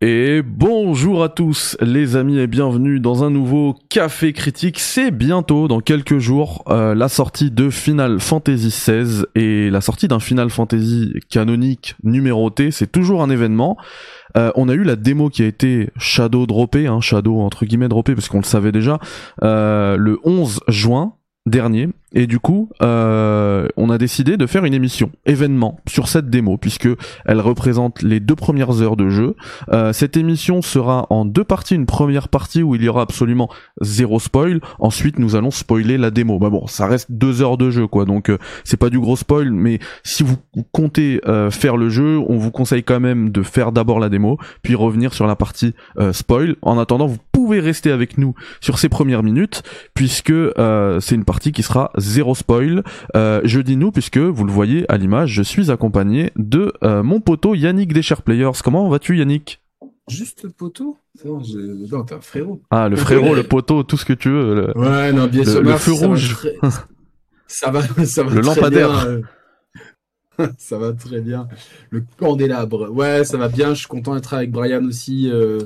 Et bonjour à tous les amis et bienvenue dans un nouveau Café Critique. C'est bientôt, dans quelques jours, euh, la sortie de Final Fantasy XVI et la sortie d'un Final Fantasy canonique numéroté, c'est toujours un événement. Euh, on a eu la démo qui a été shadow droppée, hein, shadow entre guillemets droppée parce qu'on le savait déjà, euh, le 11 juin dernier et du coup euh, on a décidé de faire une émission événement sur cette démo puisque elle représente les deux premières heures de jeu. Euh, cette émission sera en deux parties. Une première partie où il y aura absolument zéro spoil. Ensuite nous allons spoiler la démo. Bah bon ça reste deux heures de jeu quoi. Donc euh, c'est pas du gros spoil mais si vous comptez euh, faire le jeu on vous conseille quand même de faire d'abord la démo puis revenir sur la partie euh, spoil. En attendant vous pouvez rester avec nous sur ces premières minutes puisque c'est une partie qui sera zéro spoil. Euh, je dis nous puisque vous le voyez à l'image, je suis accompagné de euh, mon poteau Yannick des Players. Comment vas-tu Yannick? Juste le poteau? Non, non t'es un frérot. Ah, le frérot, le poteau, tout ce que tu veux. Le, ouais, non, bien sûr. Le, feu rouge. Ça va, ça va le lampadaire. Euh, ça va très bien. Le candélabre. Ouais, ça va bien. Je suis content d'être avec Brian aussi. Euh,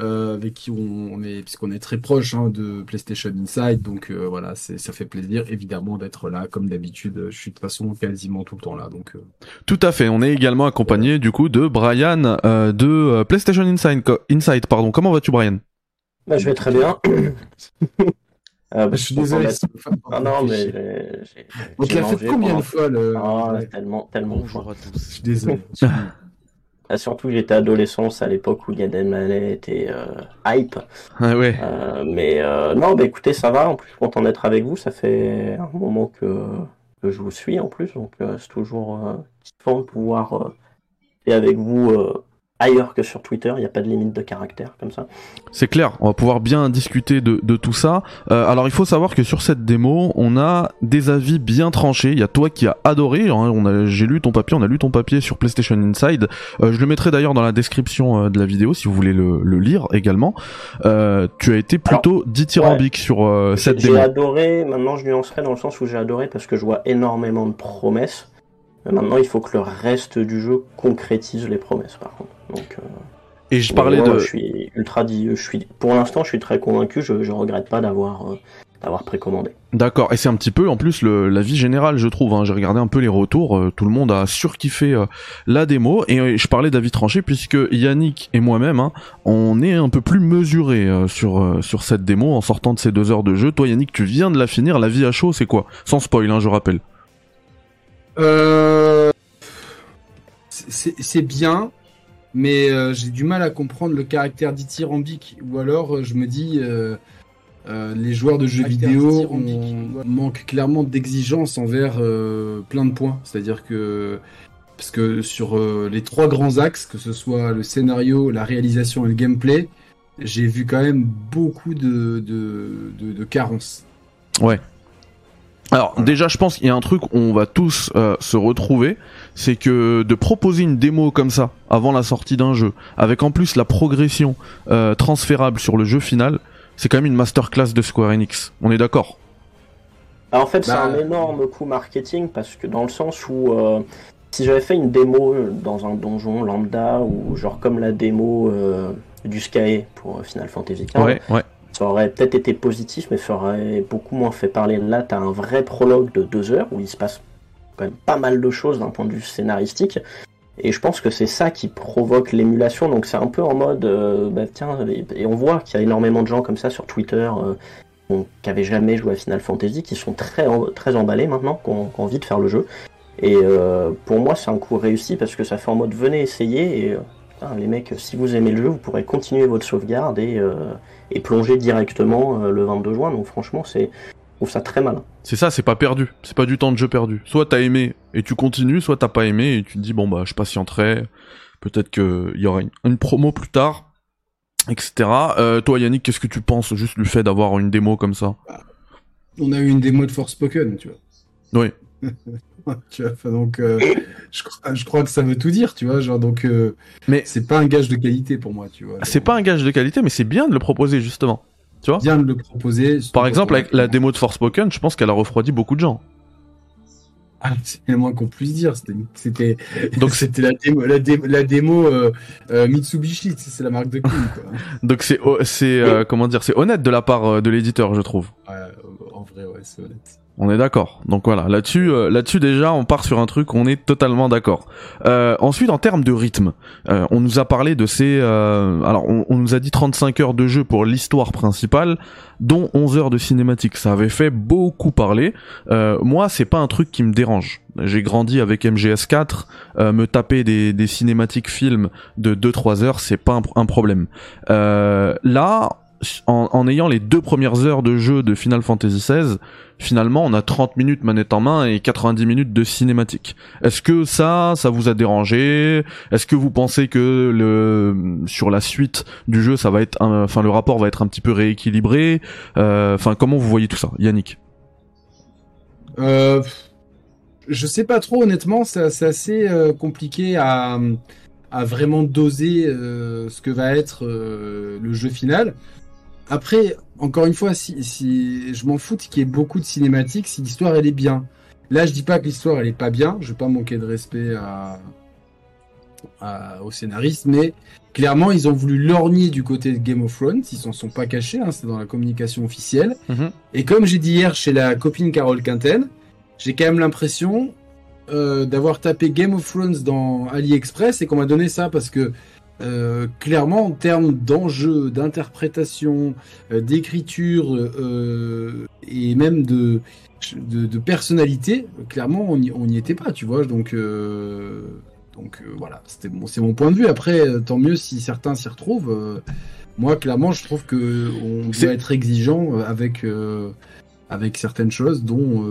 euh, avec qui on, est, puisqu'on est très proche hein, de PlayStation Inside, donc euh, voilà, ça fait plaisir évidemment d'être là, comme d'habitude. Je suis de toute façon quasiment tout le temps là, donc. Euh. Tout à fait. On est également accompagné du coup de Brian de PlayStation Inside. Inside, pardon. Comment vas-tu, Brian? Bah, je vais très bien. Euh, je suis désolé. Ah non, mais On te l'a fait combien de fois le. Ah, tellement, tellement. Bonjour à tous. Je suis désolé. Ah, surtout, j'étais adolescent, à l'époque où Gad Elmaleh était euh, hype. Ah ouais. Euh, mais euh, non, bah écoutez, ça va. En plus, content d'être avec vous. Ça fait un moment que, que je vous suis en plus, donc c'est toujours kiffant de pouvoir être avec vous ailleurs que sur Twitter, il n'y a pas de limite de caractère comme ça. C'est clair, on va pouvoir bien discuter de, de tout ça. Euh, alors il faut savoir que sur cette démo, on a des avis bien tranchés. Il y a toi qui as adoré, hein, j'ai lu ton papier, on a lu ton papier sur PlayStation Inside. Euh, je le mettrai d'ailleurs dans la description euh, de la vidéo si vous voulez le, le lire également. Euh, tu as été plutôt dithyrambique sur euh, cette démo. J'ai adoré, maintenant je nuancerai dans le sens où j'ai adoré parce que je vois énormément de promesses. Maintenant, il faut que le reste du jeu concrétise les promesses, par contre. Donc, euh, Et je parlais de. Je suis ultra. Je suis. Pour l'instant, je suis très convaincu. Je, je regrette pas d'avoir. Euh, d'avoir précommandé. D'accord, et c'est un petit peu en plus le, la vie générale, je trouve. Hein. J'ai regardé un peu les retours, euh, tout le monde a surkiffé euh, la démo. Et euh, je parlais d'avis tranché puisque Yannick et moi-même, hein, on est un peu plus mesuré sur sur cette démo en sortant de ces deux heures de jeu. Toi, Yannick, tu viens de la finir. La vie à chaud, c'est quoi? Sans spoil, hein, je rappelle. Euh... C'est bien, mais euh, j'ai du mal à comprendre le caractère dithyrambique. Ou alors, euh, je me dis, euh, euh, les joueurs de jeux vidéo on, manquent clairement d'exigence envers euh, plein de points. C'est-à-dire que parce que sur les trois grands axes, que ce soit le scénario, la réalisation et le gameplay, j'ai vu quand même beaucoup de, de, de, de carences. Ouais. Alors déjà, je pense qu'il y a un truc où on va tous euh, se retrouver, c'est que de proposer une démo comme ça avant la sortie d'un jeu, avec en plus la progression euh, transférable sur le jeu final, c'est quand même une masterclass de Square Enix. On est d'accord? En fait, c'est un énorme coup marketing parce que dans le sens où euh, si j'avais fait une démo dans un donjon lambda ou genre comme la démo euh, du Sky pour Final Fantasy XV, ouais, ouais ça aurait peut-être été positif, mais ça aurait beaucoup moins fait parler. Là, tu as un vrai prologue de deux heures où il se passe quand même pas mal de choses d'un point de vue scénaristique. Et je pense que c'est ça qui provoque l'émulation. Donc c'est un peu en mode, euh, bah, tiens, et, on voit qu'il y a énormément de gens comme ça sur Twitter euh, qui n'avaient jamais joué à Final Fantasy, qui sont très, très emballés maintenant, qui ont, envie de faire le jeu. Et euh, pour moi, c'est un coup réussi parce que ça fait en mode, venez essayer. Et les mecs, si vous aimez le jeu, vous pourrez continuer votre sauvegarde et et plonger directement euh, le 22 juin. Donc franchement, c'est trouve ça très malin. C'est ça, c'est pas perdu. C'est pas du temps de jeu perdu. Soit t'as aimé et tu continues, soit t'as pas aimé et tu te dis bon bah je patienterai. Peut-être qu'il y aura une, promo plus tard, etc. Euh, toi Yannick, qu'est-ce que tu penses juste du fait d'avoir une démo comme ça? On a eu une démo de Forspoken, tu vois. Oui. tu vois, donc euh, je, crois, je, crois que ça veut tout dire, tu vois, genre donc. Euh, mais c'est pas un gage de qualité pour moi, tu vois. C'est pas un gage de qualité, mais c'est bien de le proposer justement, tu vois? Bien de le proposer. Par exemple, avec la démo de Forspoken, je pense qu'elle a refroidi beaucoup de gens. Ah, c'est le moins qu'on puisse dire. C'était, donc c'était la démo, la, la démo euh, euh, Mitsubishi, c'est la marque de Queen. donc c'est, c'est euh, comment dire, c'est honnête de la part de l'éditeur, je trouve. Ouais, en vrai, ouais, c'est honnête. On est d'accord. Donc voilà, là-dessus, euh, là-dessus déjà, on part sur un truc, on est totalement d'accord. Euh, ensuite, en termes de rythme, euh, on nous a parlé de ces, alors on, nous a dit 35 heures de jeu pour l'histoire principale, dont 11 heures de cinématique. Ça avait fait beaucoup parler. moi, c'est pas un truc qui me dérange. J'ai grandi avec MGS4, me taper des, des cinématiques films de 2-3 heures, c'est pas un, un problème. là, en, ayant les deux premières heures de jeu de Final Fantasy XVI, finalement on a 30 minutes manette en main et 90 minutes de cinématique. Est-ce que ça, ça vous a dérangé? Est-ce que vous pensez que le sur la suite du jeu, ça va être, enfin le rapport va être un petit peu rééquilibré? Euh, Enfin, comment vous voyez tout ça, Yannick? Euh, Je sais pas trop, honnêtement, c'est assez euh, compliqué à, à vraiment doser euh, ce que va être le jeu final. Après, encore une fois, si, si je m'en fous qu'il y ait beaucoup de cinématiques, si l'histoire elle est bien. Là, je dis pas que l'histoire elle est pas bien. Je vais pas manquer de respect à, à, aux scénaristes, mais clairement, ils ont voulu lorgner du côté de Game of Thrones. Ils s'en sont pas cachés. Hein, c'est dans la communication officielle. Mhm. Et comme j'ai dit hier chez la copine Carole Quinten, j'ai quand même l'impression euh, d'avoir tapé Game of Thrones dans AliExpress et qu'on m'a donné ça parce que euh, clairement, en termes d'enjeux, d'interprétation, euh, d'écriture euh, et même de, de, personnalité, clairement, on n'y était pas, tu vois. Donc, donc voilà, c'est mon point de vue. Après, tant mieux si certains s'y retrouvent. moi, clairement, je trouve que on doit être exigeant avec avec certaines choses, dont,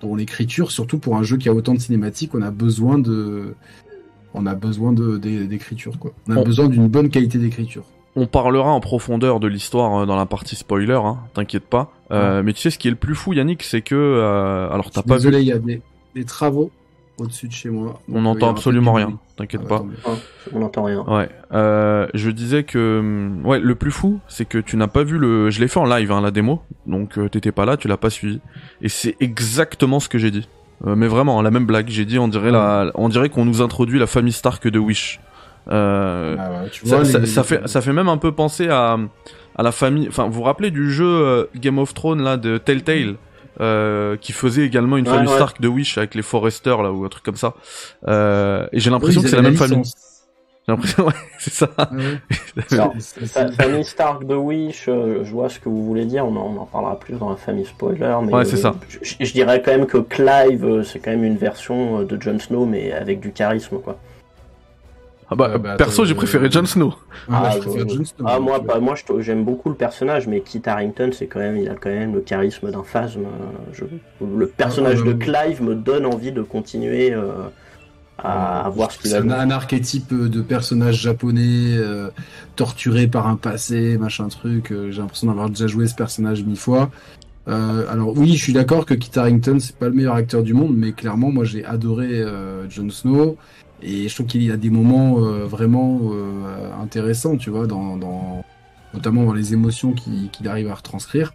dont l'écriture, surtout pour un jeu qui a autant de cinématiques, on a besoin de on a besoin d'écriture, quoi. On a besoin d'une bonne qualité d'écriture. On parlera en profondeur de l'histoire euh, dans la partie spoiler, hein, t'inquiète pas. Euh, mais tu sais ce qui est le plus fou, Yannick, c'est que euh, alors t'as pas désolé, il y a des, travaux au-dessus de chez moi. On n'entend absolument rien, t'inquiète ah, pas. Ah, on n'entend rien. Ouais. je disais que hum, ouais, le plus fou, c'est que tu n'as pas vu le. Je l'ai fait en live, hein, la démo. Donc t'étais pas là, tu l'as pas suivi. Et c'est exactement ce que j'ai dit. Euh, mais vraiment, la même blague. J'ai dit, on dirait la, on dirait qu'on nous introduit la famille Stark de Wish. Euh, ah ça, fait, ça fait même un peu penser à, à la famille. Enfin, vous vous rappelez du jeu euh, Game of Thrones là de Telltale, euh, qui faisait également une famille Stark de Wish avec les Forrester là ou un truc comme ça. Euh, et j'ai l'impression que c'est la même famille. J'ai l'impression, ouais, c'est ça. famille Stark de Wish, euh, je vois ce que vous voulez dire, on en, parlera plus dans la famille spoiler. Mais ouais, c'est ça. Je, dirais quand même que Clive, euh, c'est quand même une version euh, de Jon Snow, mais avec du charisme, quoi. Ah bah, bah perso, j'ai préféré Jon Snow. Ah, ah, ah moi, bah, moi j'aime beaucoup le personnage, mais Kit Harington, c'est quand même, il a quand même le charisme d'un phasme. Je... Le personnage de Clive me donne envie de continuer à, voir ce qu'il a. C'est un, archétype de personnage japonais euh, torturé par un passé, machin truc. Euh, j'ai l'impression d'avoir déjà joué ce personnage mille fois. Euh, alors oui, je suis d'accord que Kit Harington c'est pas le meilleur acteur du monde, mais clairement moi j'ai adoré Jon Snow et je trouve qu'il y a des moments vraiment intéressants, tu vois, dans, dans, notamment dans les émotions qu'il arrive à retranscrire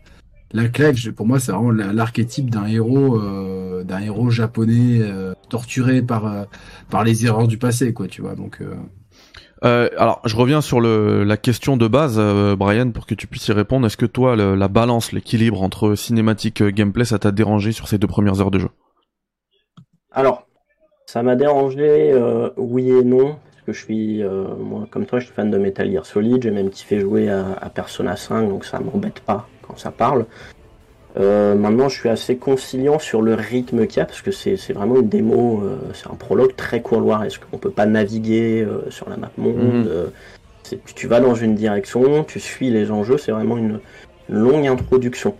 la Clive, pour moi, c'est vraiment l'archétype d'un héros, euh, d'un héros japonais euh, torturé par euh, par les erreurs du passé, quoi, tu vois. Donc. alors, je reviens sur le, la question de base, Brian, pour que tu puisses y répondre. Est-ce que toi, la balance, l'équilibre entre cinématique gameplay, ça t'a dérangé sur ces deux premières heures de jeu? Alors, ça m'a dérangé, oui et non, parce que je suis, moi, comme toi, je suis fan de Metal Gear Solid. J'ai même kiffé jouer à, à Persona 5, donc ça m'embête pas quand ça parle. Euh, maintenant, je suis assez conciliant sur le rythme qu'il y a parce que c'est vraiment une démo, euh, c'est un prologue très couloir-esque. On peut pas naviguer euh, sur la map monde. Mhm. tu vas dans une direction, tu suis les enjeux, c'est vraiment une, longue introduction.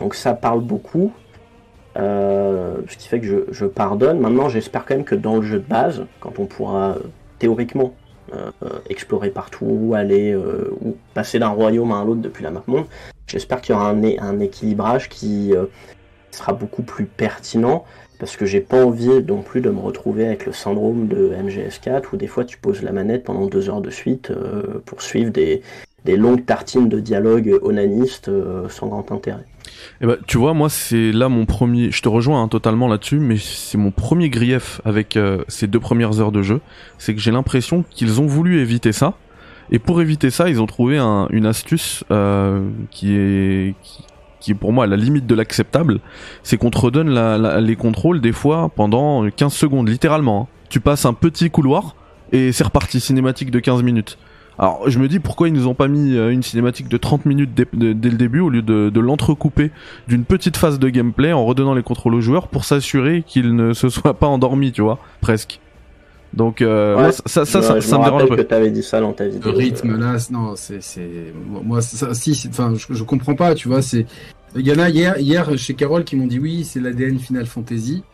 Donc ça parle beaucoup, ce qui fait que je, je pardonne. Maintenant, j'espère quand même que dans le jeu de base, quand on pourra théoriquement explorer partout, aller ou passer d'un royaume à un autre depuis la map monde, J'espère qu'il y aura un, équilibrage qui euh, sera beaucoup plus pertinent parce que j'ai pas envie non plus de me retrouver avec le syndrome de MGS4 où des fois tu poses la manette pendant deux heures de suite euh, pour suivre des, longues tartines de dialogue onaniste sans grand intérêt. Eh ben, tu vois, moi, c'est là mon premier. Je te rejoins hein, totalement là-dessus, mais c'est mon premier grief avec ces deux premières heures de jeu. C'est que j'ai l'impression qu'ils ont voulu éviter ça. Et pour éviter ça, ils ont trouvé un, une astuce qui est qui pour moi la limite de l'acceptable, c'est qu'on te redonne les contrôles des fois pendant 15 secondes, littéralement. Hein. Tu passes un petit couloir et c'est reparti, cinématique de 15 minutes. Alors je me dis pourquoi ils nous ont pas mis euh, une cinématique de 30 minutes dès, le début au lieu de, de l'entrecouper d'une petite phase de gameplay en redonnant les contrôles aux joueurs pour s'assurer qu'ils ne se soient pas endormis, tu vois, presque. Donc euh, ça, ça, ça, ça, me dérange un peu. que t'avais dit ça dans ta vidéo. Le rythme là, non, c'est, c'est, moi, ça, si, enfin, je, je, comprends pas, tu vois, c'est, il y en a hier, hier chez Carole qui m'ont dit oui, c'est l'ADN Final Fantasy.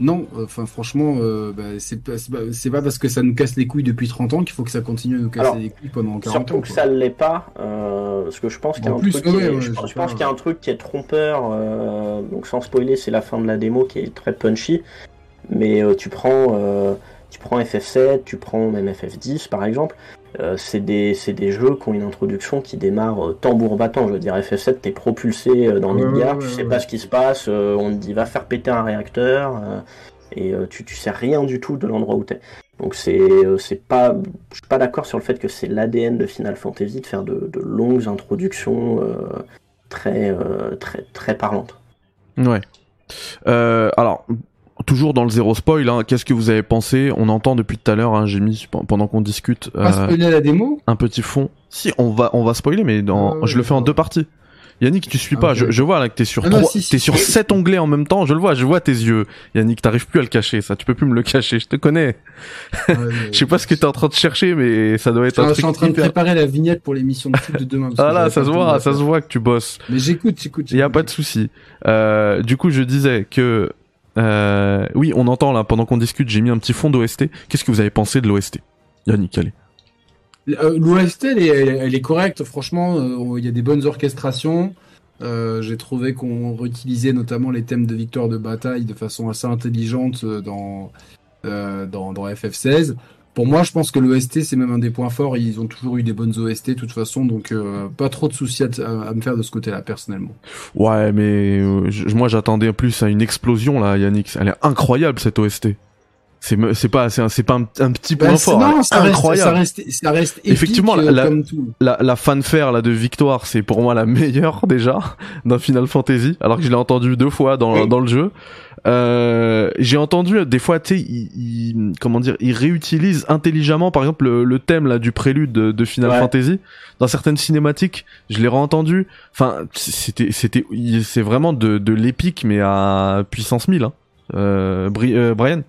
Non, enfin franchement, euh, bah, c'est pas, c'est pas parce que ça nous casse les couilles depuis 30 ans qu'il faut que ça continue à nous casser les couilles pendant 40 surtout ans. que ça l'est pas, euh, parce que je pense qu'il y a un truc, qui est, je, pense, qu'il y a un truc qui est trompeur. Euh, donc sans spoiler, c'est la fin de la démo qui est très punchy. Mais euh, tu prends euh, tu prends FF7, tu prends même FF10 par exemple, euh, c'est des, des, jeux qui ont une introduction qui démarre euh, tambour battant. Je veux dire, FF7, t'es propulsé euh, dans Midgard, tu sais pas ce qui se passe, on te dit va faire péter un réacteur, et tu, tu sais rien du tout de l'endroit où t'es. Donc c'est c'est pas je suis pas d'accord sur le fait que c'est l'ADN de Final Fantasy de faire de, de longues introductions très très très parlantes. Ouais. alors toujours dans le zéro spoil, hein, qu'est-ce que vous avez pensé? On entend depuis tout à l'heure, hein, j'ai mis pendant qu'on discute. Euh, spoiler la démo? Un petit fond. Si, on va, on va spoiler, mais dans, ah je le fais en deux parties. Yannick, tu suis pas. Je, je, vois là que t'es sur trois, t'es sur sept onglets en même temps. Je le vois, je vois tes yeux. Yannick, t'arrives plus à le cacher, ça. Tu peux plus me le cacher. Je te connais. je sais pas ce que t'es en train de chercher, mais ça doit être un truc. Je suis en train de préparer la vignette pour l'émission de foot de demain. Ah là, ça se voit, ça se voit que tu bosses. Mais j'écoute, j'écoute. Il y a pas de souci. Euh, du coup, je disais que euh, oui, on entend là, pendant qu'on discute, j'ai mis un petit fond d'OST. Qu'est-ce que vous avez pensé de l'OST Yannick, allez. Euh, L'OST, elle, est correcte, franchement, euh, il y a des bonnes orchestrations. j'ai trouvé qu'on réutilisait notamment les thèmes de victoire de bataille de façon assez intelligente dans FF16. Pour moi, je pense que l'OST, c'est même un des points forts. Ils ont toujours eu des bonnes OST, de toute façon, donc euh, pas trop de soucis à, me faire de ce côté-là, personnellement. Ouais, mais euh, moi, j'attendais plus à une explosion, là, Yannick. Elle est incroyable, cette OST. C'est c'est pas c'est pas un, petit point bah, fort. Non, ça incroyable. Reste, ça reste ça reste épique, Effectivement, euh, la, comme tout. la la fanfare là de victoire, c'est pour moi la meilleure déjà d'un Final Fantasy, alors que je l'ai entendu deux fois dans dans le jeu. Euh, j'ai entendu des fois, tu sais, il, comment dire, il réutilise intelligemment, par exemple, le, thème là du prélude de, Final Fantasy dans certaines cinématiques. Je l'ai réentendu. Enfin, c'était, c'était, c'est vraiment de, de l'épique, mais à puissance 1000. Hein. Euh, euh, Brian?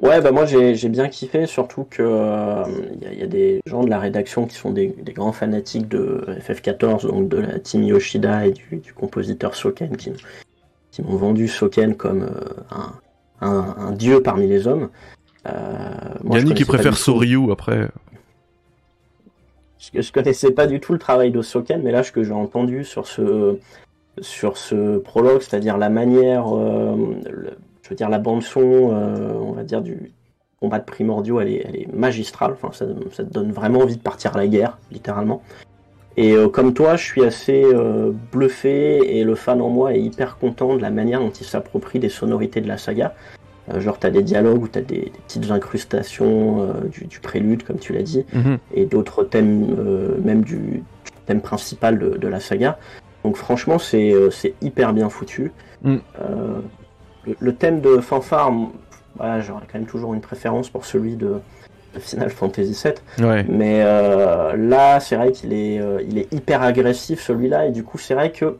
Ouais, bah moi j'ai bien kiffé, surtout que il euh, y, a des gens de la rédaction qui sont des, des, grands fanatiques de FF14, donc de la team Yoshida et du, du compositeur Soken qui, qui m'ont vendu Soken comme euh, un, un, dieu parmi les hommes. Euh, Yannick qui préfère Soryu après. Je, je connaissais pas du tout le travail de Soken, mais là ce que j'ai entendu sur ce sur ce prologue, c'est-à-dire la manière, euh, je veux dire la bande son, on va dire du combat de primordiaux, elle est, elle est magistrale. Enfin, ça, ça, te donne vraiment envie de partir à la guerre, littéralement. Et euh, comme toi, je suis assez euh, bluffé et le fan en moi est hyper content de la manière dont il s'approprie des sonorités de la saga. Euh, genre, t'as des dialogues ou t'as des, des petites incrustations du, du, prélude, comme tu l'as dit, mhm. et d'autres thèmes, même du, thème principal de, de, la saga. Donc, franchement, c'est hyper bien foutu. Mm. Le, thème de fanfare, voilà, j'aurais quand même toujours une préférence pour celui de, Final Fantasy VII. Mais euh, là, c'est vrai qu'il est, euh, il est hyper agressif celui-là, et du coup, c'est vrai que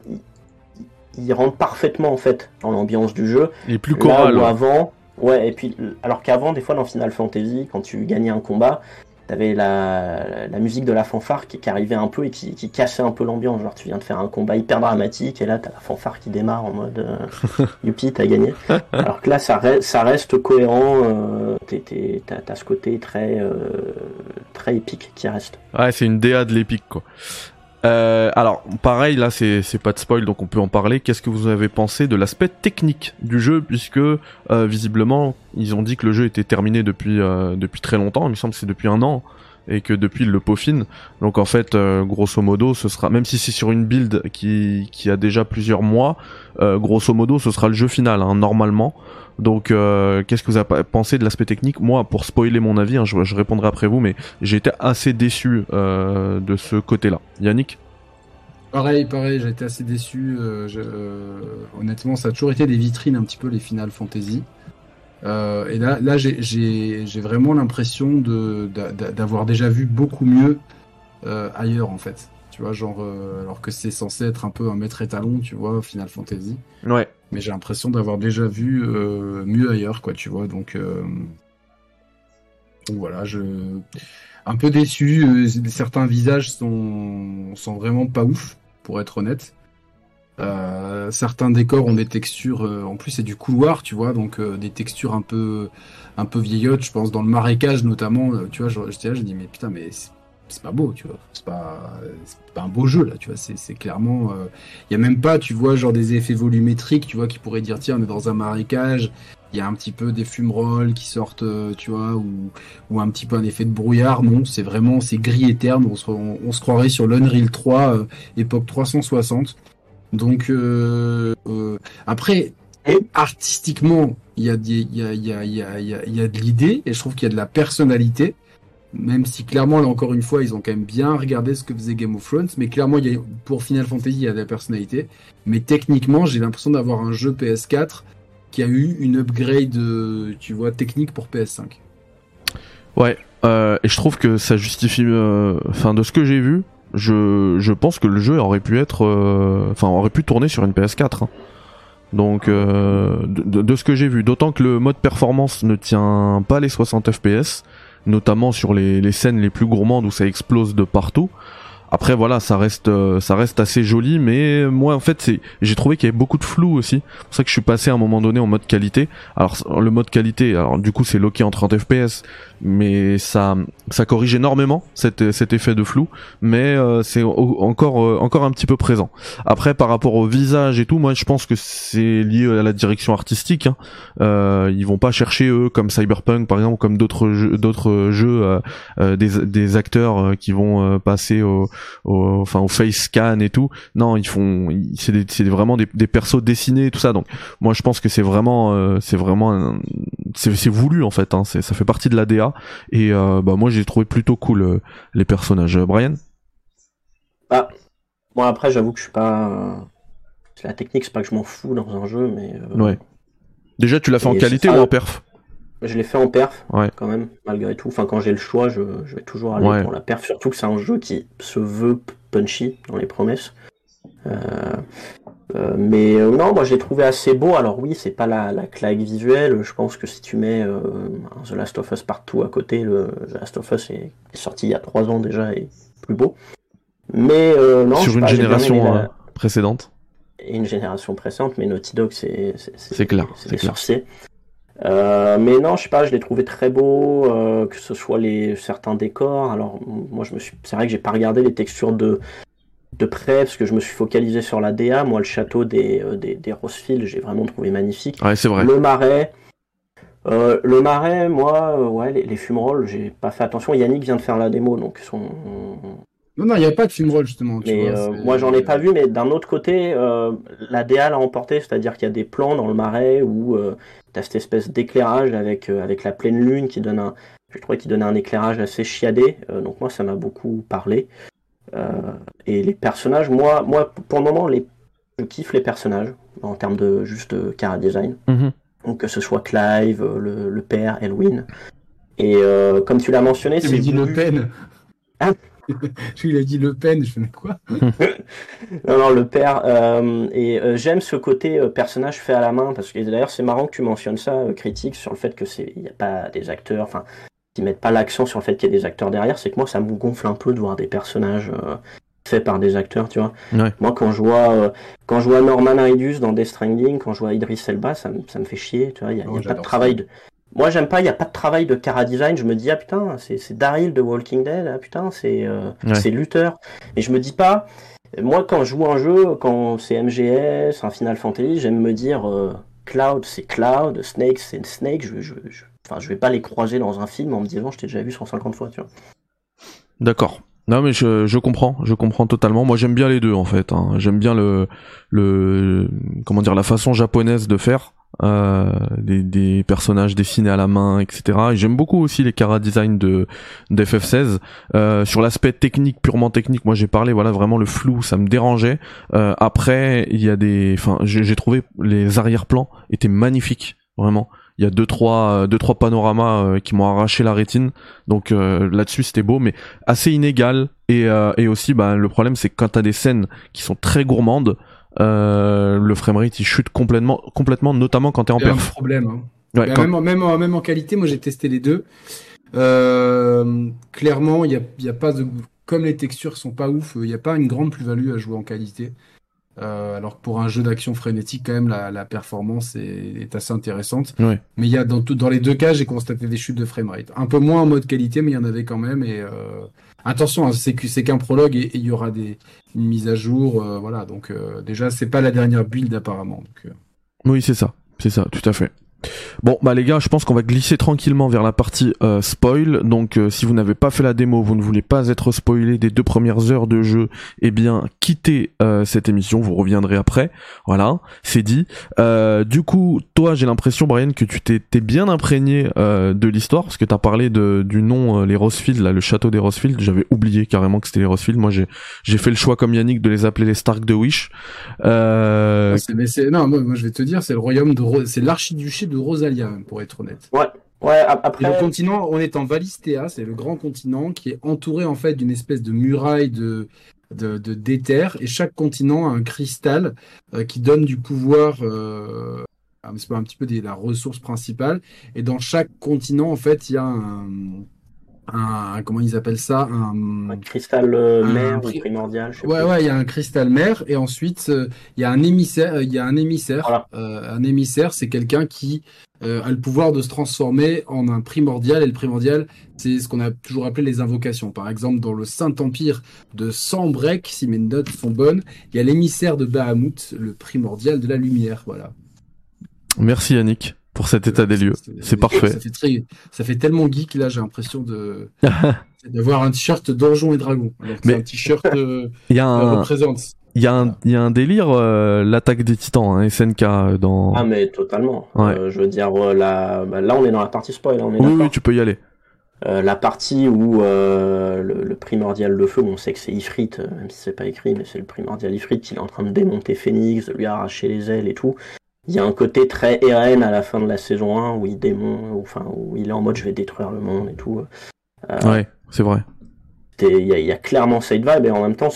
il, rentre parfaitement en fait dans l'ambiance du jeu. Il est plus choral. avant, ouais, et puis alors qu'avant, des fois dans Final Fantasy, quand tu gagnais un combat, t'avais la, la musique de la fanfare qui, arrivait un peu et qui, qui cassait un peu l'ambiance. Genre, tu viens de faire un combat hyper dramatique et là, t'as la fanfare qui démarre en mode euh, youpi, t'as gagné. Alors que là, ça, reste, ça reste cohérent. Euh, t'as ce côté très, euh, très épique qui reste. Ouais, c'est une DA de l'épique, quoi. Euh, alors, pareil, là, c'est pas de spoil, donc on peut en parler. Qu'est-ce que vous avez pensé de l'aspect technique du jeu, puisque euh, visiblement, ils ont dit que le jeu était terminé depuis euh, depuis très longtemps. Il me semble que c'est depuis un an. Et que depuis il le peaufine. Donc en fait, euh, grosso modo, ce sera même si c'est sur une build qui qui a déjà plusieurs mois, euh, grosso modo, ce sera le jeu final hein, normalement. Donc, euh, qu'est-ce que vous avez pensé de l'aspect technique? Moi, pour spoiler mon avis, hein, je, je, répondrai après vous, mais j'ai été assez déçu de ce côté-là. Yannick? Pareil, pareil, j'ai été assez déçu. honnêtement, ça a toujours été des vitrines un petit peu les Final Fantasy. Euh, et là, là j'ai vraiment l'impression d'avoir déjà vu beaucoup mieux euh, ailleurs en fait. Tu vois, genre, euh, alors que c'est censé être un peu un maître étalon, tu vois, Final Fantasy. Ouais. Mais j'ai l'impression d'avoir déjà vu mieux ailleurs, quoi, tu vois. Donc, donc voilà, je. Un peu déçu. certains visages sont, sont vraiment pas ouf, pour être honnête. Euh, certains décors ont des textures, euh, en plus c'est du couloir, tu vois, donc euh, des textures un peu, un peu vieillottes. Je pense dans le marécage notamment, tu vois, je dis mais putain, mais c'est pas beau, tu vois, c'est pas, pas un beau jeu là, tu vois, c'est clairement, il y a même pas, tu vois, genre des effets volumétriques, tu vois, qui pourraient dire tiens, on est dans un marécage, il y a un petit peu des fumerolles qui sortent, tu vois, ou, ou un petit peu un effet de brouillard. Non, c'est vraiment, c'est gris et terne. On se, on, se croirait sur l'Unreal 3, époque 360. Donc euh, euh, après, artistiquement, il y a, y, y, a, y, a, y a de l'idée et je trouve qu'il y a de la personnalité. Même si clairement, là encore une fois, ils ont quand même bien regardé ce que faisait Game of Thrones, mais clairement, il y a, pour Final Fantasy, il y a de la personnalité. Mais techniquement, j'ai l'impression d'avoir un jeu PS4 qui a eu une upgrade, tu vois, technique pour PS5. Ouais, euh, et je trouve que ça justifie, enfin, de ce que j'ai vu, je, pense que le jeu aurait pu être, euh, enfin aurait pu tourner sur une PS4. Hein. Donc euh, de, de, ce que j'ai vu, d'autant que le mode performance ne tient pas les 60 FPS, notamment sur les scènes les plus gourmandes où ça explose de partout. Après voilà, ça reste euh, ça reste assez joli, mais moi en fait c'est j'ai trouvé qu'il y avait beaucoup de flou aussi. C'est pour ça que je suis passé à un moment donné en mode qualité. Alors le mode qualité, alors du coup c'est loqué en 30 FPS, mais ça ça corrige énormément cet, cet effet de flou mais euh, c'est encore euh, encore un petit peu présent après par rapport au visage et tout moi je pense que c'est lié à la direction artistique hein. euh, ils vont pas chercher eux comme Cyberpunk par exemple comme d'autres jeux d'autres jeux euh, des, des acteurs qui vont passer au, au, enfin au face scan et tout non ils font c'est c'est vraiment des, des persos dessinés et tout ça donc moi je pense que c'est vraiment c'est vraiment c'est voulu en fait hein. ça fait partie de l'ADA et euh, bah moi j'ai trouvé plutôt cool euh, les personnages. Euh, Brian? Bah moi après j'avoue que je suis pas la technique c'est pas que je m'en fous dans un jeu mais ouais. Déjà tu l'as fait en qualité ou en perf? Je l'ai fait en perf, quand même, malgré tout. Enfin, quand j'ai le choix, je, vais toujours aller pour la perf. Surtout que c'est un jeu qui se veut punchy dans les promesses. Euh, mais euh, non, moi j'ai trouvé assez beau. Alors oui, c'est pas la, la, claque visuelle. Je pense que si tu mets euh, The Last of Us partout à côté, le The Last of Us est, sorti il y a trois ans déjà et plus beau. Mais non, sur une génération précédente. Et une génération précédente, mais Naughty Dog c'est c'est clair, c'est clair. Euh, mais non, je sais pas, je l'ai trouvé très beau, que ce soit les certains décors. Alors moi, je me suis, c'est vrai que j'ai pas regardé les textures de de près, parce que je me suis focalisé sur la DA. Moi, le château des, euh, des, des Rosefield, j'ai vraiment trouvé magnifique. Ouais, c'est vrai. Le marais. Euh, le marais, moi, euh, ouais, les, les fumerolles, j'ai pas fait attention. Yannick vient de faire la démo, donc son. Non, non, il n'y a pas de fumerolles, justement. mais moi, j'en ai pas vu, mais d'un autre côté, la DA l'a emporté, c'est-à-dire qu'il y a des plans dans le marais où tu as cette espèce d'éclairage avec, avec la pleine lune qui donne un. Je trouvais qu'il donnait un éclairage assez chiadé, donc moi, ça m'a beaucoup parlé. Euh, et les personnages, moi, moi, pour le moment, les... je kiffe les personnages en termes de juste de cara design. Mhm. Donc que ce soit Clive, le, le père, Elwin. Et euh, comme tu l'as mentionné, c'est. dit Le Pen. Hein il a dit Le Pen, je fais quoi Non, non, le père. Euh, et j'aime ce côté personnage fait à la main parce que d'ailleurs c'est marrant que tu mentionnes ça, critique sur le fait que c'est il n'y a pas des acteurs. Enfin, mettent pas l'accent sur le fait qu'il y ait des acteurs derrière, c'est que moi ça me gonfle un peu de voir des personnages euh, faits par des acteurs, tu vois. Moi quand je vois euh, quand je vois Norman Reedus dans Death Stranding, quand je vois Idris Elba, ça, me fait chier, tu vois. Il y a, oh, pas de travail de. Moi j'aime pas, il y a pas de travail de cara design. Je me dis ah putain c'est Daryl de Walking Dead, ah putain c'est euh, Luther. Et je me dis pas. Moi, quand je joue un jeu, quand c'est MGS, un Final Fantasy, j'aime me dire Cloud, c'est Cloud, Snake, c'est Snake. Je, je, je, Enfin, je vais pas les croiser dans un film en me disant je t'ai déjà vu 150 fois, tu vois. D'accord. Non mais je, je comprends, je comprends totalement. Moi j'aime bien les deux en fait. Hein. J'aime bien le le comment dire la façon japonaise de faire euh, des, des personnages dessinés à la main, etc. Et j'aime beaucoup aussi les cara design de d'FF16. Euh, sur l'aspect technique, purement technique, moi j'ai parlé voilà vraiment le flou, ça me dérangeait. Euh, après il y a des, enfin j'ai trouvé les arrière-plans étaient magnifiques, vraiment il y a deux trois deux trois panoramas euh, qui m'ont arraché la rétine donc euh, là-dessus c'était beau mais assez inégal et euh, et aussi bah le problème c'est que quand t'as des scènes qui sont très gourmandes le framerate il chute complètement complètement notamment quand t'es en perf un problème hein. ouais, même, en, même, même en qualité moi j'ai testé les deux clairement il y a, y a pas de comme les textures sont pas ouf il n'y a pas une grande plus-value à jouer en qualité euh, alors que pour un jeu d'action frénétique, quand même, la, performance est, assez intéressante. Mais il y a dans, tout, dans les deux cas, j'ai constaté des chutes de framerate. Un peu moins en mode qualité, mais il y en avait quand même. Et euh, attention, hein, c'est qu'un prologue et il y aura des une mise à jour. Euh, voilà, donc déjà, c'est pas la dernière build apparemment. Oui, c'est ça, c'est ça, tout à fait. Bon bah les gars, je pense qu'on va glisser tranquillement vers la partie euh, spoil. Donc euh, si vous n'avez pas fait la démo, vous ne voulez pas être spoilé des deux premières heures de jeu, eh bien quittez euh, cette émission, vous reviendrez après. Voilà, c'est dit. du coup, toi, j'ai l'impression Brian que tu t'es bien imprégné de l'histoire parce que t'as parlé de, du nom les Rosefield, là, le château des Rosefield. J'avais oublié carrément que c'était les Rosefield. Moi, j'ai fait le choix comme Yannick de les appeler les Stark de Wish. Euh... non, moi, moi, je vais te dire, c'est le royaume de c'est l'archiduché de Rosalia, pour être honnête. Ouais. Ouais, après... le continent, on est en Valistea, c'est le grand continent qui est entouré en fait d'une espèce de muraille de de, d'éther et chaque continent a un cristal euh, qui donne du pouvoir euh, c'est un petit peu des, la ressource principale et dans chaque continent en fait il y a un, un comment ils appellent ça un, cristal euh, mère primordial je sais ouais ouais il y a un cristal mère et ensuite il y a un émissaire il y a un émissaire un émissaire c'est quelqu'un qui euh, a le pouvoir de se transformer en un primordial. Et le primordial, c'est ce qu'on a toujours appelé les invocations. Par exemple, dans le Saint-Empire de Sambrek, si mes notes sont bonnes, il y a l'émissaire de Bahamut, le primordial de la lumière. Voilà. Merci Yannick pour cet état des lieux. C'est parfait. Ça fait, très, ça fait tellement geek là, j'ai l'impression de d'avoir un t-shirt Donjon et Dragon. Mais un t-shirt euh, y a un... représente. Il y, a un, y a un délire, euh, l'attaque des titans, hein, SNK euh, dans. Ah, mais totalement. Euh, je veux dire, là, bah, là, on est dans la partie spoil. On est oui, oui, tu peux y aller. la partie où le, primordial de feu, on sait que c'est Ifrit, même si c'est pas écrit, mais c'est le primordial Ifrit qui est en train de démonter Phoenix, de lui arracher les ailes et tout. Il y a un côté très RN à la fin de la saison 1 où il démonte, enfin où il est en mode je vais détruire le monde et tout. ouais, c'est vrai. Il y, y, a clairement cette vibe et en même temps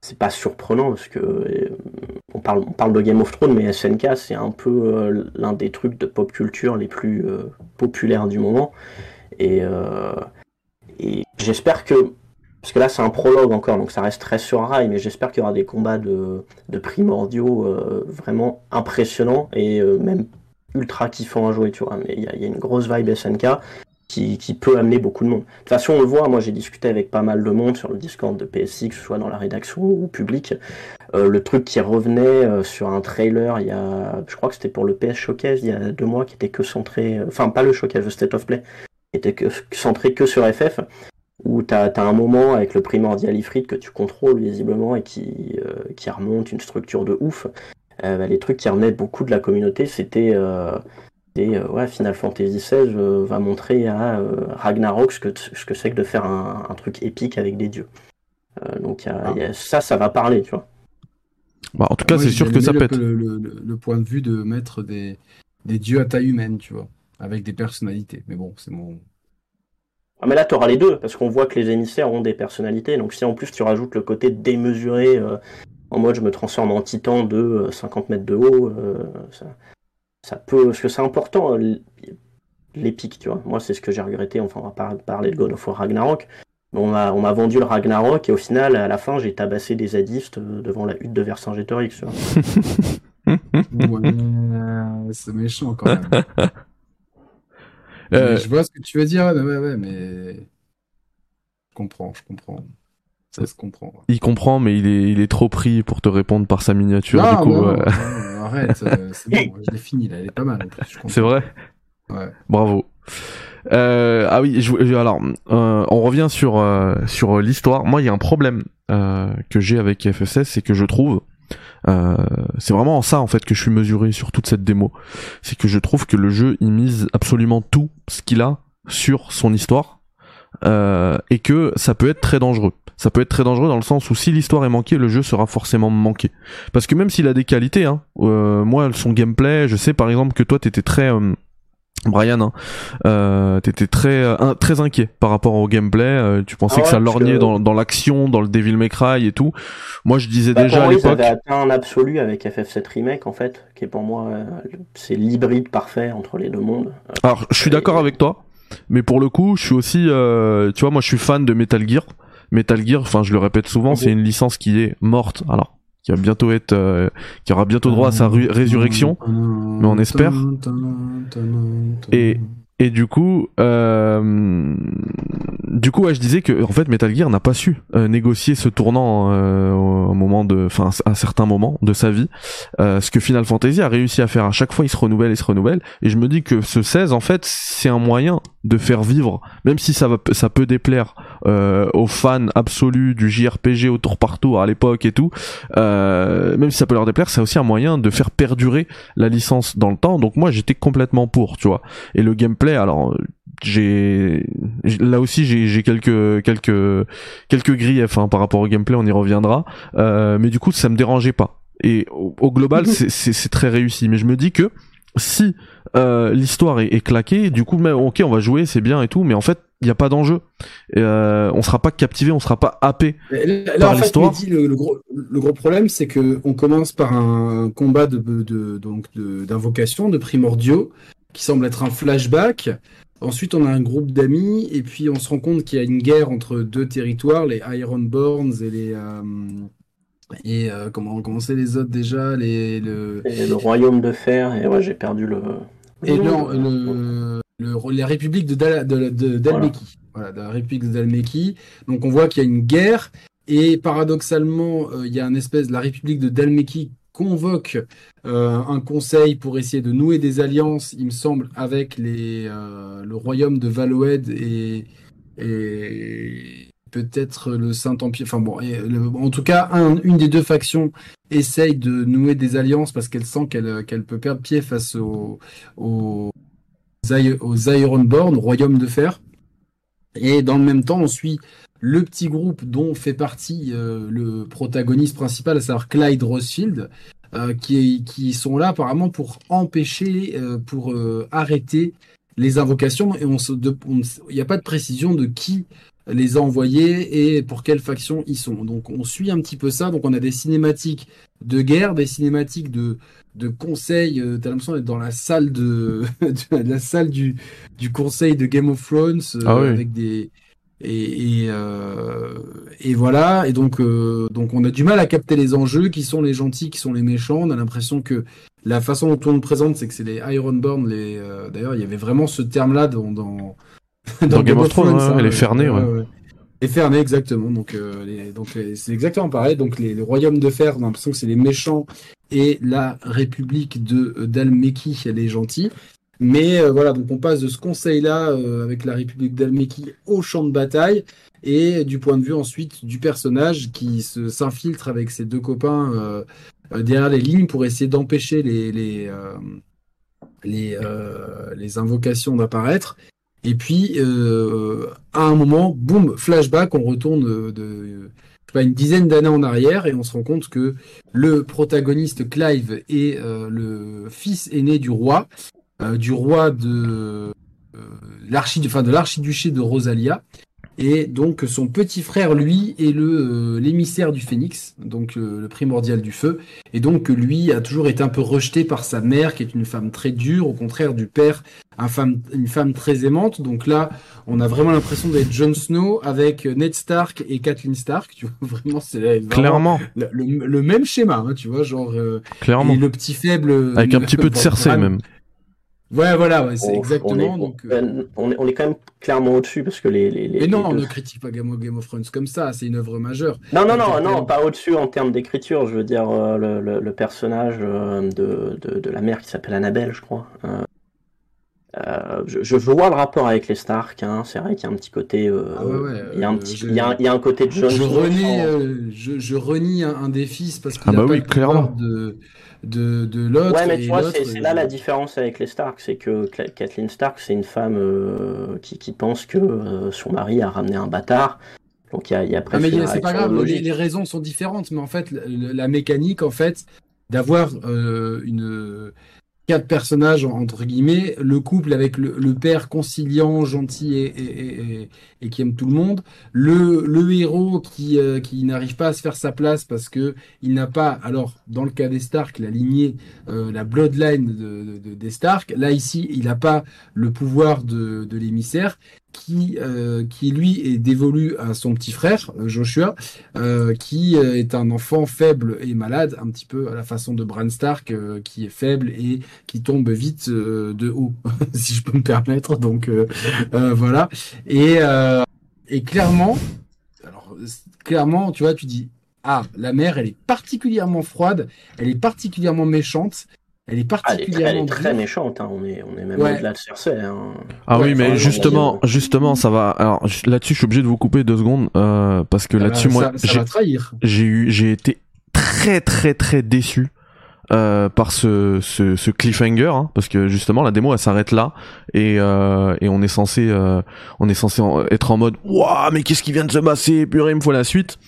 c'est pas surprenant parce que euh, on parle, on parle de Game of Thrones, mais SNK c'est un peu euh, l'un des trucs de pop culture les plus euh, populaires du moment. Et, et j'espère que, parce que là c'est un prologue encore, donc ça reste très sur rail, mais j'espère qu'il y aura des combats de, de primordiaux vraiment impressionnants et même ultra kiffants à jouer, tu vois. Mais il y, a une grosse vibe SNK qui, peut amener beaucoup de monde. De toute façon, on le voit, moi j'ai discuté avec pas mal de monde sur le Discord de PSX, soit dans la rédaction ou public. Euh, le truc qui revenait euh, sur un trailer, il y a, je crois que c'était pour le PS Showcase, il y a deux mois, qui était que centré, euh, enfin pas le Showcase, le State of Play, qui était que, centré que sur FF, où tu as, un moment avec le primordial Ifrit que tu contrôles visiblement et qui, qui remonte une structure de ouf. Bah, les trucs qui revenaient beaucoup de la communauté, c'était euh, ouais, Final Fantasy XVI euh, va montrer à euh, Ragnarok ce que ce que c'est que de faire un, truc épique avec des dieux. donc ah. ça, ça va parler, tu vois. Bah, en tout cas, c'est sûr que ça pète. Le, le, point de vue de mettre des, des dieux à taille humaine, tu vois, avec des personnalités. Mais bon, c'est mon. Ah, mais là, tu auras les deux, parce qu'on voit que les émissaires ont des personnalités. Donc, si en plus tu rajoutes le côté démesuré, en mode je me transforme en titan de 50 mètres de haut, ça, ça peut, parce que c'est important l'épique, tu vois. Moi, c'est ce que j'ai regretté. Enfin, on va pas parler de God of War Ragnarok. on m'a, on m'a vendu le Ragnarok et au final, à la fin, j'ai tabassé des zadistes euh, devant la hutte de Vercingétorix, tu vois. c'est méchant quand même. Euh, je vois ce que tu veux dire, ouais, ouais, mais je comprends, je comprends. Ça se comprend. Il comprend, mais il est, il est trop pris pour te répondre par sa miniature. du coup, arrête, euh, c'est bon, je l'ai fini là, elle est pas mal C'est vrai? Ouais. Bravo. ah oui, je, alors on revient sur sur l'histoire. Moi, il y a un problème que j'ai avec FF16, c'est que je trouve c'est vraiment en ça en fait que je suis mesuré sur toute cette démo. C'est que je trouve que le jeu il mise absolument tout ce qu'il a sur son histoire et que ça peut être très dangereux ça peut être très dangereux dans le sens où si l'histoire est manquée, le jeu sera forcément manqué. Parce que même s'il a des qualités, hein, euh, moi son gameplay, je sais par exemple que toi t'étais très euh, Brian, hein, euh, t'étais très très inquiet par rapport au gameplay. tu pensais ah que ça lorgnait dans, dans l'action, dans le Devil May Cry et tout. Moi, je disais bah, déjà à l'époque. atteint un absolu avec FF7 remake en fait, qui est pour moi c'est l'hybride parfait entre les deux mondes. Alors, je suis d'accord avec toi, mais pour le coup, je suis aussi, tu vois, moi, je suis fan de Metal Gear. Metal Gear, enfin je le répète souvent, c'est une licence qui est morte. Alors euh, qui aura bientôt droit à sa résurrection, mais on espère. Et et du coup, euh, du coup, je disais que en fait, Metal Gear n'a pas su euh, négocier ce tournant au moment de, à certains moments de sa vie. Ce que Final Fantasy a réussi à faire à chaque fois, il se renouvelle, il se renouvelle. Et je me dis que ce 16, en fait, c'est un moyen de faire vivre, même si ça peut déplaire aux fans absolus du JRPG au tour par tour à l'époque et tout. même si ça peut leur déplaire, c'est aussi un moyen de faire perdurer la licence dans le temps. Donc moi, j'étais complètement pour, tu vois. Et le gameplay alors j'ai là aussi j'ai quelques quelques quelques griefs hein, par rapport au gameplay on y reviendra euh, mais du coup ça me dérangeait pas et au, global mhm. c'est très réussi mais je me dis que si euh, l'histoire est, claquée du coup mais ok on va jouer c'est bien et tout mais en fait il n'y a pas d'enjeu euh, on sera pas captivé on sera pas happé par l'histoire le, gros, le gros problème c'est que on commence par un combat de, de donc d'invocation de primordiaux qui semble être un flashback. Ensuite, on a un groupe d'amis, et puis on se rend compte qu'il y a une guerre entre deux territoires, les Ironborns et les. Euh, et euh, comment, comment c'est les autres déjà les, le... le royaume de fer, et ouais, j'ai perdu le. Et le, le, la République de, Dal, de, d'Almeki. Voilà. la République de Dalmeki. Donc on voit qu'il y a une guerre, et paradoxalement, euh, il y a une espèce. La République de Dalmeki convoque euh, un conseil pour essayer de nouer des alliances, il me semble, avec les, euh, le royaume de Valoed et, et peut-être le Saint-Empire. Enfin bon, en tout cas, une des deux factions essaye de nouer des alliances parce qu'elle sent qu'elle qu'elle peut perdre pied face aux, aux, aux Ironborn, royaume de fer. Et dans le même temps, on suit le petit groupe dont fait partie euh, le protagoniste principal, à savoir Clyde Rothschild, euh, qui, qui, sont là apparemment pour empêcher, euh, pour arrêter les invocations. Et il n'y a pas de précision de qui les a envoyés et pour quelle faction ils sont. Donc on suit un petit peu ça. Donc on a des cinématiques de guerre, des cinématiques de, de conseil. T'as l'impression d'être dans la salle de, la salle du, du conseil de Game of Thrones ah avec des et, euh, et, voilà. Et donc, euh, donc, on a du mal à capter les enjeux, qui sont les gentils, qui sont les méchants. On a l'impression que la façon dont on le présente, c'est que c'est les Ironborn. Les, euh, d'ailleurs, il y avait vraiment ce terme-là dans, dans, dans, Game, of Thrones. Hein, les Fernés, ouais. Les Fernés, exactement. Donc, les, donc c'est exactement pareil. Donc, les, royaumes de fer, on a l'impression que c'est les méchants et la République de Dalmeki, les gentils. Mais euh, voilà, donc on passe de ce conseil-là euh, avec la République d'Almeki au champ de bataille et du point de vue ensuite du personnage qui se s'infiltre avec ses deux copains euh, derrière les lignes pour essayer d'empêcher les les les, les invocations d'apparaître. Et puis à un moment, boum, flashback, on retourne de, pas, une dizaine d'années en arrière et on se rend compte que le protagoniste Clive est le fils aîné du roi euh, du roi de euh, l'archi, enfin de l'archiduché de Rosalia. Et donc son petit frère, lui, est le euh, l'émissaire du phénix, donc le primordial du feu. Et donc lui a toujours été un peu rejeté par sa mère, qui est une femme très dure, au contraire du père, un femme, une femme très aimante. Donc là, on a vraiment l'impression d'être Jon Snow avec Ned Stark et Kathleen Stark. Tu vois, vraiment, c'est clairement le, même schéma, hein, tu vois, genre clairement. Et le petit faible avec un petit peu de Cersei même. Ouais, voilà, c'est exactement. donc, euh, on, est, on, est, quand même clairement au-dessus parce que les. les, mais non, on ne critique pas Game of, Game of Thrones comme ça, c'est une œuvre majeure. Non, non, non, non, pas au-dessus en termes d'écriture. Je veux dire, euh, le, le, personnage euh, de, de, de, la mère qui s'appelle Annabelle, je crois. Euh, je, je, vois le rapport avec les Stark, hein. c'est vrai qu'il y a un petit côté. Euh, ah ouais, ouais, il, y a un petit, il, y a un, il y a un côté de John je renie, euh, je, je, renie un, un des fils parce qu'il ah bah a oui, pas clairement. de, de, de l'autre. Ouais, mais tu vois, c'est euh... là la différence avec les Stark, c'est que Kathleen Stark, c'est une femme euh, qui, qui, pense que euh, son mari a ramené un bâtard. Donc il y a, il y a presque. Ah, mais c'est pas grave, les, les, raisons sont différentes, mais en fait, la, la mécanique, en fait, d'avoir une quatre personnages entre guillemets, le couple avec le, le père conciliant, gentil et, et, et, et, qui aime tout le monde, le, le héros qui, euh, qui n'arrive pas à se faire sa place parce que il n'a pas, alors dans le cas des Stark, la lignée, euh, la bloodline de, de, des Stark, là ici il n'a pas le pouvoir de, de l'émissaire qui, euh, qui lui est dévolu à son petit frère Joshua, euh, qui est un enfant faible et malade, un petit peu à la façon de Bran Stark, euh, qui est faible et qui tombe vite de haut, si je peux me permettre. Donc voilà. Et, et clairement, alors clairement, tu vois, tu dis ah la mère, elle est particulièrement froide, elle est particulièrement méchante. Elle est particulièrement. Ah, elle, est très, elle est très méchante, hein. on, est, on est même ouais. au-delà de Cersei. Hein. Ah ouais, oui, mais justement, justement, ça va. Alors là-dessus, je suis obligé de vous couper deux secondes euh, parce que ah là-dessus, bah, moi, j'ai eu, j'ai été très, très, très déçu. Euh, par ce, ce, ce cliffhanger hein, parce que justement la démo elle s'arrête là et, euh, et on est censé euh, on est censé être en mode waouh mais qu'est-ce qui vient de se passer purée il me faut la suite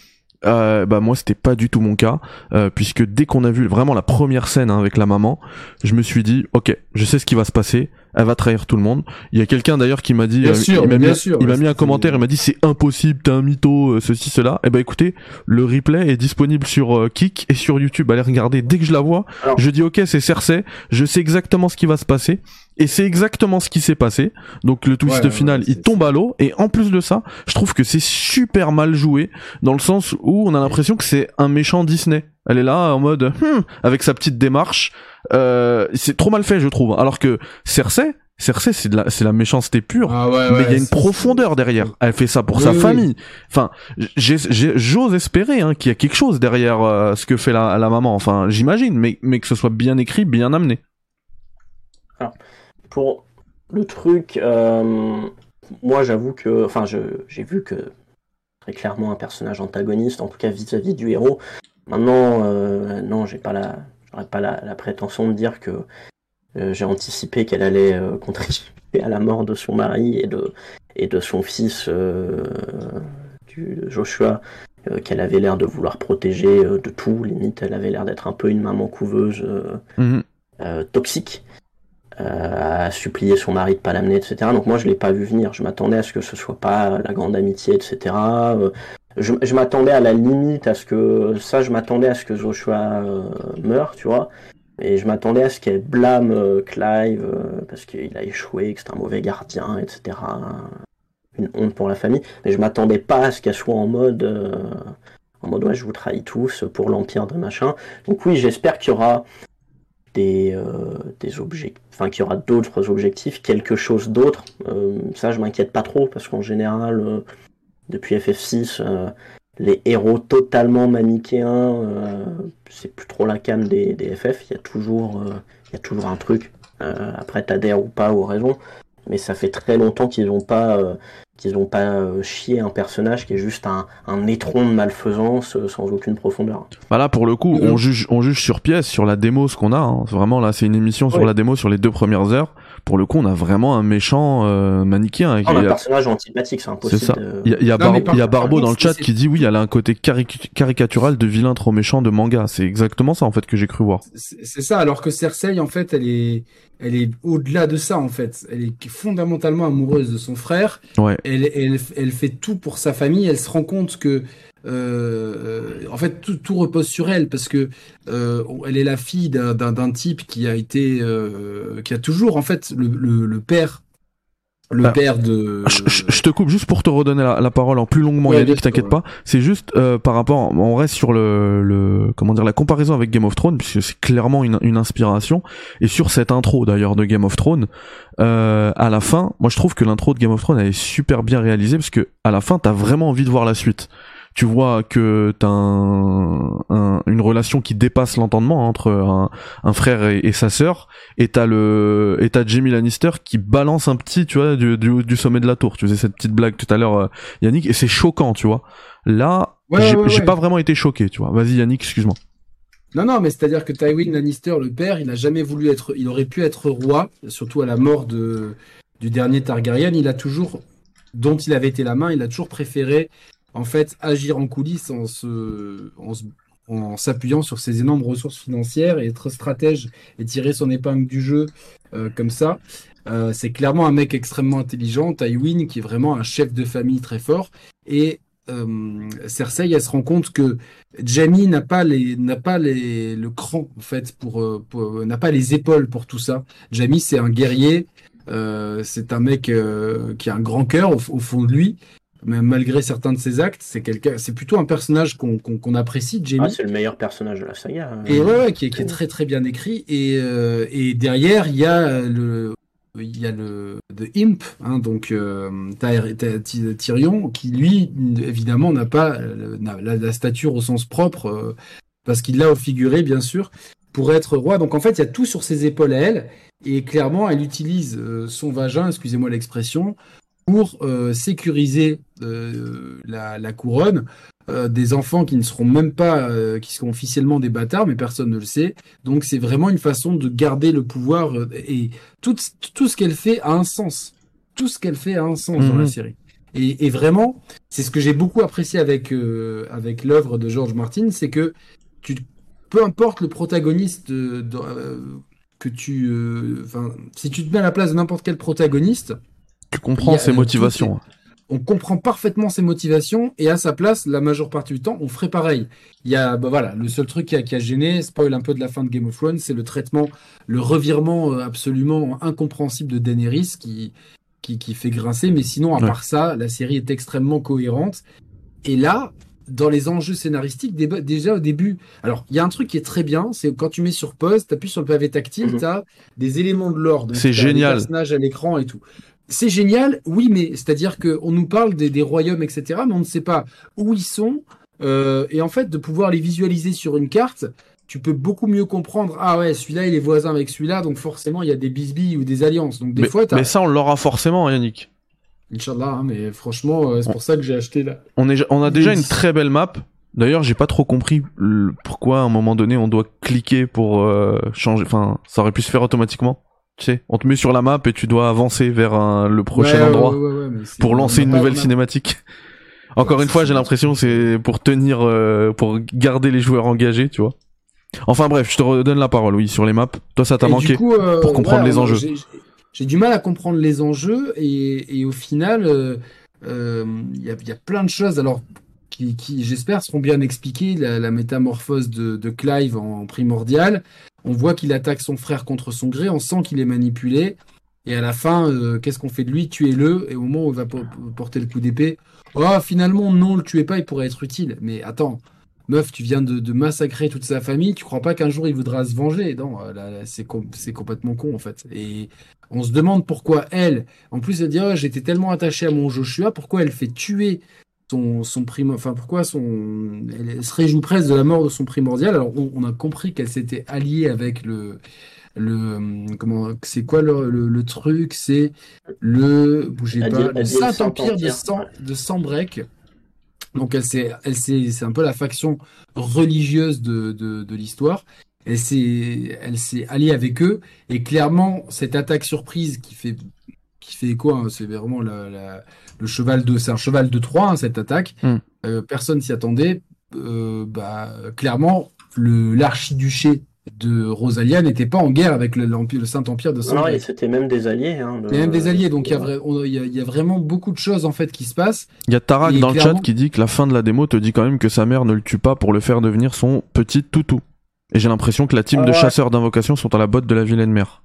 euh, bah moi c'était pas du tout mon cas euh, puisque dès qu'on a vu vraiment la première scène hein, avec la maman je me suis dit ok je sais ce qui va se passer elle va trahir tout le monde. Il y a quelqu'un d'ailleurs qui m'a dit bien euh, sûr, il m'a mis, sûr, il m'a mis un commentaire il m'a dit c'est impossible t'es un mytho euh, ceci cela. Et eh bah écoutez le replay est disponible sur Kik et sur YouTube. Allez regarder. Dès que je la vois Alors... je dis ok c'est Cersei je sais exactement ce qui va se passer et c'est exactement ce qui s'est passé. Donc le twist ouais, final, ouais, il tombe à l'eau. Et en plus de ça, je trouve que c'est super mal joué dans le sens où on a l'impression que c'est un méchant Disney. Elle est là en mode hmm, avec sa petite démarche. Euh, c'est trop mal fait, je trouve. Alors que Cersei, Cersei, c'est de la, c'est la méchanceté pure, ah ouais, mais il y a une profondeur derrière. Elle fait ça pour oui, sa oui. famille. Enfin, j'ai, j'ai, j'ose espérer hein, qu'il y a quelque chose derrière euh, ce que fait la, la maman. Enfin, j'imagine, mais, mais que ce soit bien écrit, bien amené. Alors, pour le truc, euh, moi j'avoue que, enfin, j'ai vu que très clairement un personnage antagoniste, en tout cas vis-à-vis -vis du héros. Maintenant, euh, non, j'ai pas la, j'aurais pas la, la, prétention de dire que euh, j'ai anticipé qu'elle allait contribuer à la mort de son mari et de et de son fils du Joshua, qu'elle avait l'air de vouloir protéger de tout. Limite, elle avait l'air d'être un peu une maman couveuse -hmm. toxique. Euh, à supplier son mari de pas l'amener, etc. Donc moi je l'ai pas vu venir. Je m'attendais à ce que ce soit pas la grande amitié, etc. Euh, je, je m'attendais à la limite à ce que ça, je m'attendais à ce que Joshua euh, meure, tu vois. Et je m'attendais à ce qu'elle blâme euh, Clive euh, parce qu'il a échoué, que c'est un mauvais gardien, etc. Une honte pour la famille. Mais je m'attendais pas à ce qu'elle soit en mode en mode ouais je vous trahis tous pour l'empire de machin. Donc oui j'espère qu'il y aura des, euh, des objectifs, enfin qu'il y aura d'autres objectifs, quelque chose d'autre. Euh, ça, je m'inquiète pas trop parce qu'en général, euh, depuis FF6, les héros totalement manichéens, c'est plus trop la cam des, des, FF. Il y a toujours, il y a toujours un truc. après, t'adhères ou pas aux raisons, mais ça fait très longtemps qu'ils n'ont pas qu'ils n'ont pas euh, chié un personnage qui est juste un, un étron de malfaisance euh, sans aucune profondeur. Bah là, pour le coup, on juge, on juge sur pièce, sur la démo, ce qu'on a. Hein. Vraiment, là, c'est une émission sur Oui. la démo, sur les deux premières heures. Pour le coup, on a vraiment un méchant euh, manichéen. Ah, un a- personnage antipathique, c'est C'est impossible. ça. de- Il y a, il y a Non, Bar- mais par- il y a par Barbeau dans le chat c'est- qui dit oui, elle a un côté caric- caricatural de vilain trop méchant de manga. C'est exactement ça en fait que j'ai cru voir. C'est c'est ça, alors que Cersei, en fait, elle est, elle est au-delà de ça, en fait. Elle est fondamentalement amoureuse de son frère. Ouais. Elle, elle, elle fait tout pour sa famille. Elle se rend compte que, euh, en fait, tout, tout repose sur elle parce que euh, elle est la fille d'un- type qui a été, euh, qui a toujours, en fait, le, le, le père, le Bah, père de. Je, te coupe juste pour te redonner la, la parole en plus longuement, Ouais, Yannick, t'inquiète ouais. pas. C'est juste euh, par rapport, on reste sur le, le, comment dire, la comparaison avec Game of Thrones, puisque c'est clairement une, une inspiration. Et sur cette intro d'ailleurs de Game of Thrones, euh, à la fin, moi je trouve que l'intro de Game of Thrones elle est super bien réalisée parce que à la fin t'as vraiment envie de voir la suite. Tu vois que t'as un, une relation qui dépasse l'entendement entre un, frère et, sa sœur, et t'as le et t'as Jamie Lannister qui balance un petit, tu vois, du, du, sommet de la tour. Tu faisais cette petite blague tout à l'heure, euh, Yannick, et c'est choquant, tu vois. Là, j'ai pas vraiment été choqué, tu vois. Vas-y, Yannick, excuse-moi. Non, non, mais c'est-à-dire que Tywin Lannister, le père, il a jamais voulu être, il aurait pu être roi, surtout à la mort de, du dernier Targaryen. Il a toujours, dont il avait été la main, il a toujours préféré, en fait, agir en coulisses en se, en s'appuyant sur ses énormes ressources financières et être stratège et tirer son épingle du jeu euh, comme ça. Euh, c'est clairement un mec extrêmement intelligent, Tywin, qui est vraiment un chef de famille très fort. Et euh, Cersei, elle se rend compte que Jamie n'a pas les n'a pas les le cran en fait pour, n'a pas les épaules pour tout ça. Jamie, c'est un guerrier, c'est un mec qui a un grand cœur au, fond de lui. Mais malgré certains de ses actes, c'est quelqu'un, c'est plutôt un personnage qu'on qu'on apprécie, Jamie. Ah, c'est le meilleur personnage de la saga. Hein. Et ouais, qui, est, qui, est, très très bien écrit. Et, et derrière, il y a le il y a le The Imp, hein, donc euh, Tyrion, qui lui, évidemment, n'a pas euh, la, stature au sens propre, euh, parce qu'il l'a figuré, bien sûr, pour être roi. Donc en fait, il y a tout sur ses épaules à elle, et clairement, elle utilise son vagin, excusez-moi l'expression, pour sécuriser la, la, couronne euh, des enfants qui ne seront même pas, euh, qui seront officiellement des bâtards, mais personne ne le sait. Donc c'est vraiment une façon de garder le pouvoir euh, et tout, tout ce qu'elle fait a un sens. Tout ce qu'elle fait a un sens dans la mhm. série. Et, vraiment, c'est ce que j'ai beaucoup apprécié avec avec l'œuvre de George Martin, c'est que tu, peu importe le protagoniste que tu, si tu te mets à la place de n'importe quel protagoniste, tu comprends ses motivations on comprend parfaitement ses motivations et à sa place, la majeure partie du temps, on ferait pareil. Il y a, bah voilà, le seul truc qui a, qui a gêné, spoil un peu de la fin de Game of Thrones, c'est le traitement, le revirement euh, absolument incompréhensible de Daenerys qui, qui, fait grincer. Mais sinon, à part ça, la série est extrêmement cohérente. Et là, dans les enjeux scénaristiques, déjà au début, alors il y a un truc qui est très bien, c'est quand tu mets sur pause, tu appuies sur le pavé tactile, mhm. tu as des éléments de l'ordre. C'est génial. Des personnages à l'écran et tout c'est génial, oui, mais c'est-à-dire qu'on nous parle des, royaumes, etc., mais on ne sait pas où ils sont. Euh, et en fait, de pouvoir les visualiser sur une carte, tu peux beaucoup mieux comprendre. Ah ouais, celui-là, il est voisin avec celui-là, donc forcément, il y a des bisbilles ou des alliances. Donc des mais, fois, mais ça, on l'aura forcément, Yannick. Inch'Allah, hein, mais franchement, euh, c'est pour ça que j'ai acheté là. On, est, on a déjà une très belle map. D'ailleurs, j'ai pas trop compris pourquoi à un moment donné on doit cliquer pour euh, changer. Enfin, ça aurait pu se faire automatiquement on te met sur la map et tu dois avancer vers le prochain endroit pour lancer une nouvelle cinématique. Encore une fois, j'ai l'impression c'est pour tenir, euh, pour garder les joueurs engagés, tu vois. Enfin bref, je te redonne la parole, oui, sur les maps. Toi, ça t'a manqué euh, pour comprendre les enjeux. J'ai du mal à comprendre les enjeux et, au final, il euh, y, a, plein de choses. Alors, qui, j'espère, seront bien expliquées. La, métamorphose de, de, Clive en primordial, on voit qu'il attaque son frère contre son gré, on sent qu'il est manipulé. Et à la fin, euh, qu'est-ce qu'on fait de lui? Tuez-le. Et au moment où il va porter le coup d'épée, oh, finalement, non, le tuez pas, il pourrait être utile. Mais attends, meuf, tu viens de, massacrer toute sa famille, tu crois pas qu'un jour il voudra se venger? Non, c'est complètement con en fait. Et on se demande pourquoi elle, en plus elle dit, oh, j'étais tellement attaché à mon Joshua, pourquoi elle fait tuer son, son enfin pourquoi son, elle se réjouit presque de la mort de son primordial. Alors on, a compris qu'elle s'était alliée avec le, le comment, c'est quoi le, le, truc, c'est le, bougez pas, le Saint Empire de Sang, de Sambrec. Donc elle c'est, elle c'est, c'est un peu la faction religieuse de, de, de l'histoire. Elle s'est, elle s'est alliée avec eux et clairement cette attaque surprise qui fait qui fait quoi hein, c'est vraiment la, le cheval de, c'est un cheval de 3 hein, cette attaque. Hmm. Euh, personne s'y attendait. Euh, bah, clairement, le l'archiduché de Rosalia n'était pas en guerre avec le, le Saint-Empire de saint Non, c'était même des alliés. Hein, même des alliés, donc il y, y, a vraiment beaucoup de choses en fait qui se passent. Il y a Tarak dans le chat qui dit que la fin de la démo te dit quand même que sa mère ne le tue pas pour le faire devenir son petit toutou. Et j'ai l'impression que la team de chasseurs d'invocation sont à la botte de la vilaine mère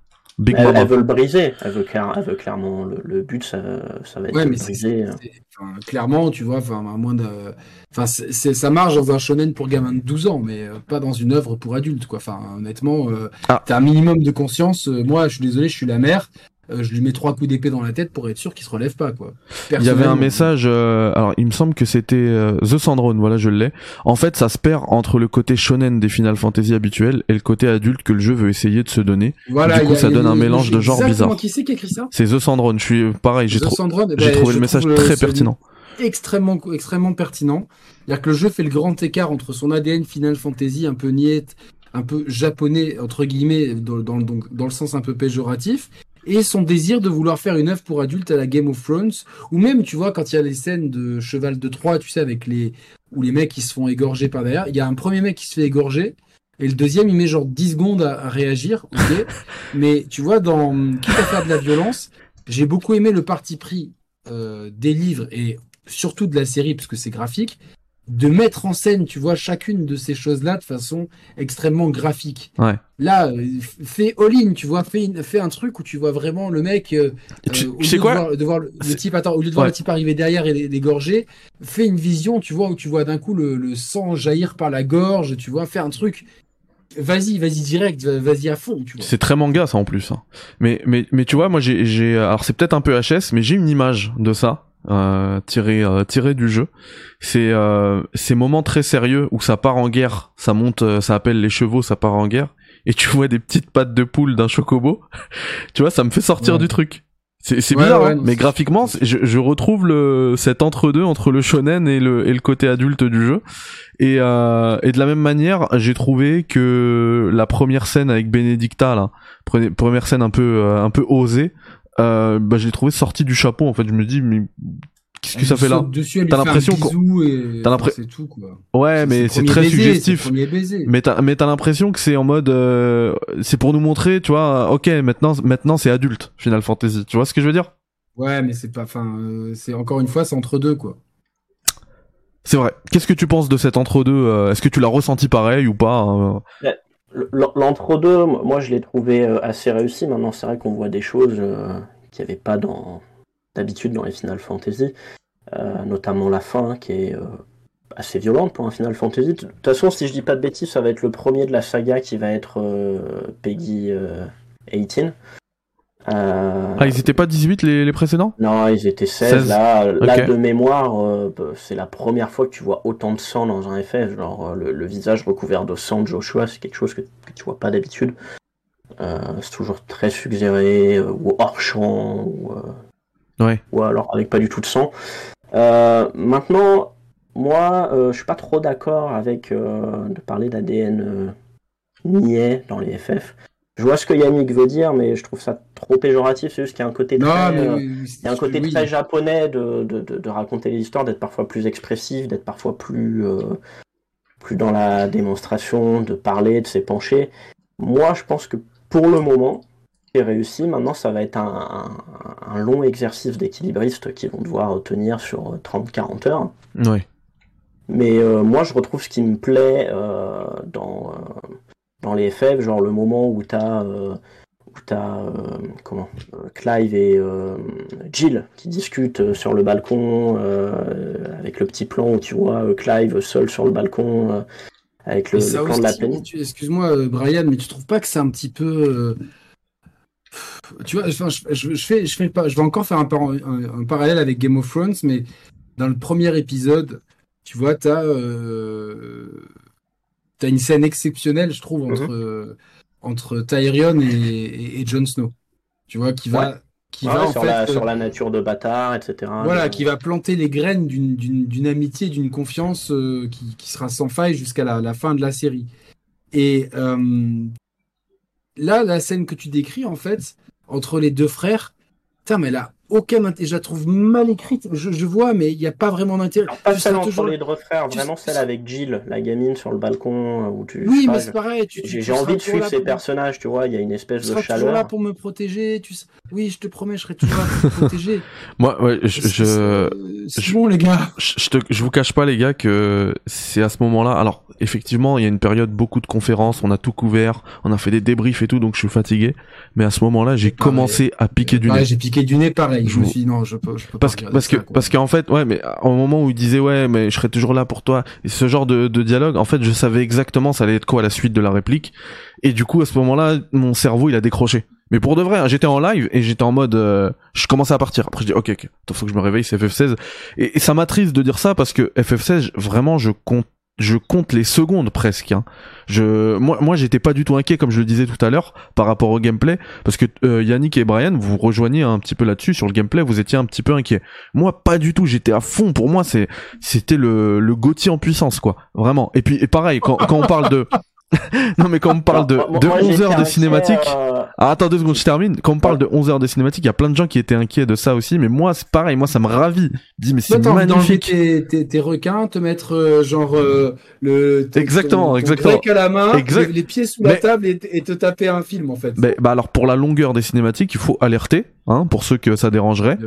elle, veut le briser. Elle veut, clairement le, but, ça, va être de briser. Hein. clairement, tu vois, enfin, à moins de, enfin, ça marche dans un shonen pour gamin de 12 ans, mais euh, pas dans une œuvre pour adultes, quoi. Enfin, honnêtement, euh, ah. t'as un minimum de conscience. Euh, moi, je suis désolé, je suis la mère. Euh, je lui mets trois coups d'épée dans la tête pour être sûr qu'il se relève pas quoi. Il y avait un message, euh, alors il me semble que c'était euh, The Sandrone, voilà je l'ai. En fait ça se perd entre le côté shonen des Final Fantasy habituels et le côté adulte que le jeu veut essayer de se donner. Voilà, du coup ça donne un mélange de genres bizarres. Qui c'est qui écrit ça? C'est The Sandrone, je suis pareil, j'ai eh ben, trouvé le message très pertinent. Extrêmement, extrêmement pertinent. C'est-à-dire que le jeu fait le grand écart entre son ADN Final Fantasy un peu niette, un peu japonais entre guillemets dans, dans, dans le sens un peu péjoratif et son désir de vouloir faire une œuvre pour adultes à la Game of Thrones, ou même, tu vois, quand il y a les scènes de Cheval de Troie, tu sais, avec les, où les mecs qui se font égorger par derrière, il y a un premier mec qui se fait égorger, et le deuxième, il met genre 10 secondes à, réagir, ok. Mais tu vois, dans Quitte à faire de la violence, j'ai beaucoup aimé le parti pris euh, des livres et surtout de la série, parce que c'est graphique, de mettre en scène, tu vois, chacune de ces choses-là de façon extrêmement graphique. Ouais. Là, euh, fais all-in, tu vois, fais, fais, un truc où tu vois vraiment le mec. Euh, tu, euh, sais quoi de voir, le, type, attends, au lieu de voir le type arriver derrière et l'égorger, fais une vision, tu vois, où tu vois d'un coup le, le, sang jaillir par la gorge, tu vois, fais un truc. Vas-y, vas-y direct, vas-y à fond, tu. C'est très manga ça en plus. Hein. Mais, mais, mais tu vois, moi j'ai, alors c'est peut-être un peu HS, mais j'ai une image de ça euh, tiré euh, tiré du jeu. C'est euh, ces moments très sérieux où ça part en guerre, ça monte, euh, ça appelle les chevaux, ça part en guerre, et tu vois des petites pattes de poule d'un chocobo. tu vois, ça me fait sortir du truc. C'est bizarre, hein, mais graphiquement, je, je, retrouve le cet entre deux entre le shonen et le et le côté adulte du jeu. Et euh, et de la même manière, j'ai trouvé que la première scène avec Benedicta là, première scène un peu un peu osée, euh, bah, je l'ai trouvé sorti du chapeau en fait. Je me dis mais qu'est-ce que ça fait là t'as l'impression que t'as l'impression ouais mais c'est très suggestif. mais t'as mais t'as l'impression que c'est en mode euh, c'est pour nous montrer tu vois ok maintenant maintenant c'est adulte Final Fantasy. Tu vois ce que je veux dire? Ouais mais c'est pas enfin euh, c'est encore une fois c'est entre deux quoi. C'est vrai. Qu'est-ce que tu penses de cet entre deux euh, est-ce que tu l'as ressenti pareil ou pas hein? L'entre-deux, moi je l'ai trouvé euh, assez réussi. Maintenant, c'est vrai qu'on voit des choses euh, qu'il n'y avait pas d'habitude dans les Final Fantasy, euh, notamment la fin hein, qui est assez violente pour un Final Fantasy. De toute façon, si je dis pas de bêtises, ça va être le premier de la saga qui va être Peggy 18. Euh, ah, ils étaient pas 18 les, les précédents? Non, ils étaient 16. Là, là, de mémoire, euh, bah, c'est la première fois que tu vois autant de sang dans un FF. Genre, euh, le, visage recouvert de sang de Joshua, c'est quelque chose que, que tu vois pas d'habitude. c'est toujours très suggéré, ou hors champ, ou, ouais. ou alors avec pas du tout de sang. maintenant, moi, je suis pas trop d'accord avec de parler d'ADN niais dans les FF. Je vois ce que Yannick veut dire, mais je trouve ça trop péjoratif. C'est juste qu'il y a un côté très, euh, il y a un côté très japonais de, de, de, raconter les histoires, d'être parfois plus expressif, d'être parfois plus, euh, plus dans la démonstration, de parler, de s'épancher. Moi, je pense que pour le moment, c'est réussi. Maintenant, ça va être un, un, long exercice d'équilibriste qui vont devoir tenir sur 30-40 heures. Oui. Mais euh, moi, je retrouve ce qui me plaît dans dans les FF, genre le moment où t'as euh, où t'as euh, comment euh, Clive et Jill qui discutent sur le balcon avec le petit plan où tu vois Clive seul sur le balcon avec le, plan de la peine. Excuse-moi Brian, mais tu trouves pas que c'est un petit peu tu vois, je, je, fais, je fais pas, je vais encore faire un, un, parallèle avec Game of Thrones, mais dans le premier épisode, tu vois, t'as t'as une scène exceptionnelle, je trouve, entre, mhm. entre Tyrion et, et, Jon Snow. Tu vois, qui va. Qui va sur, la, sur, la, nature de bâtard, etc. Voilà, qui va planter les graines d'une amitié, d'une confiance euh, qui, qui, sera sans faille jusqu'à la, la, fin de la série. Et euh, là, la scène que tu décris, en fait, entre les deux frères, putain, mais là, aucun intérêt. Je la trouve mal écrite. Je, je vois, mais il n'y a pas vraiment d'intérêt. Pas celle toujours... les deux frères, vraiment celle avec Jill, la gamine sur le balcon. Euh, où tu, oui, mais c'est pareil. J'ai envie de suivre ces personnages, tu vois. Il y a une espèce de chaleur. Tu toujours là pour me protéger. Tu... Oui, je te promets, je serai toujours là pour te protéger. Moi, ouais, je. je... C'est bon, les gars. Je, te, je vous cache pas, les gars, que c'est à ce moment-là. Alors, effectivement, il y a une période, beaucoup de conférences, on a tout couvert, on a fait des débriefs et tout, donc je suis fatigué. Mais à ce moment-là, j'ai commencé à piquer du nez. J'ai piqué du nez, pareil. Je, me suis dit, non, je peux, je peux parce que, parce que, parce qu'en fait, ouais, mais au moment où il disait, ouais, mais je serai toujours là pour toi, et ce genre de, de dialogue, en fait, je savais exactement ça allait être quoi la suite de la réplique. Et du coup, à ce moment-là, mon cerveau, il a décroché. Mais pour de vrai, hein, j'étais en live et j'étais en mode, euh, je commençais à partir. Après je dis ok, ok, faut que je me réveille, c'est FF16. Et, et ça m'attriste de dire ça parce que FF16, vraiment, je compte je compte les secondes presque. Hein. Je, moi, j'étais pas du tout inquiet comme je le disais tout à l'heure par rapport au gameplay, parce que euh, Yannick et Brian, vous rejoignez un petit peu là-dessus sur le gameplay. Vous étiez un petit peu inquiet. Moi, pas du tout. J'étais à fond. Pour moi, c'est, c'était le, le Gauthier en puissance, quoi. Vraiment. Et puis, et pareil, quand, quand on parle de, non mais quand on parle de, de 11 heures de cinématique, euh, ah, attends deux secondes, je termine. Quand on parle de 11 heures de cinématique, il y a plein de gens qui étaient inquiets de ça aussi, mais moi c'est pareil, moi ça me ravit. dis mais c'est magnifique. Tes, tes, requins, te mettre euh, genre euh, le exactement, ton, exactement, à la main, les, pieds sous la table et, te taper un film en fait. Mais, bah alors pour la longueur des cinématiques, il faut alerter, hein, pour ceux que ça dérangerait.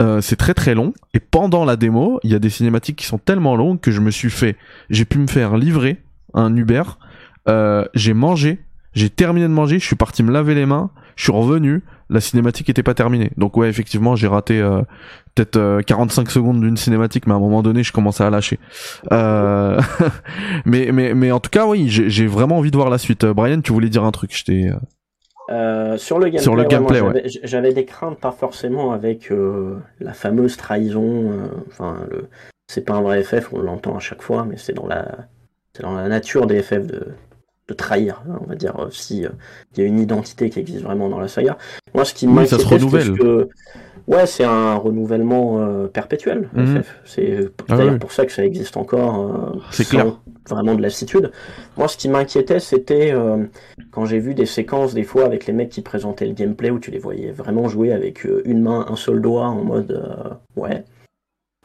Euh, c'est très très long et pendant la démo, il y a des cinématiques qui sont tellement longues que je me suis fait, j'ai pu me faire livrer un Uber euh, j'ai mangé, j'ai terminé de manger, je suis parti me laver les mains, je suis revenu, la cinématique était pas terminée. Donc ouais, effectivement, j'ai raté euh, peut-être 45 euh, secondes d'une cinématique, mais à un moment donné, je commençais à lâcher. mais mais mais en tout cas, oui, j'ai vraiment envie de voir la suite. Brian, tu voulais dire un truc, je t'ai. sur le gameplay, sur le gameplay j'avais des craintes, pas forcément avec la fameuse trahison. Enfin, le... c'est pas un vrai FF, on l'entend à chaque fois, mais c'est dans la, c'est dans la nature des FF de, de trahir, hein, on va dire, euh, si euh, il y a une identité qui existe vraiment dans la saga. Moi, ce qui oui, ça se renouvelle. Que... Ouais, c'est un renouvellement euh, perpétuel. Mhm. C'est ah d'ailleurs pour ça que ça existe encore. c'est clair. Vraiment de lassitude. Moi, ce qui m'inquiétait, c'était quand j'ai vu des séquences des fois avec les mecs qui présentaient le gameplay où tu les voyais vraiment jouer avec une main, un seul doigt en mode ouais.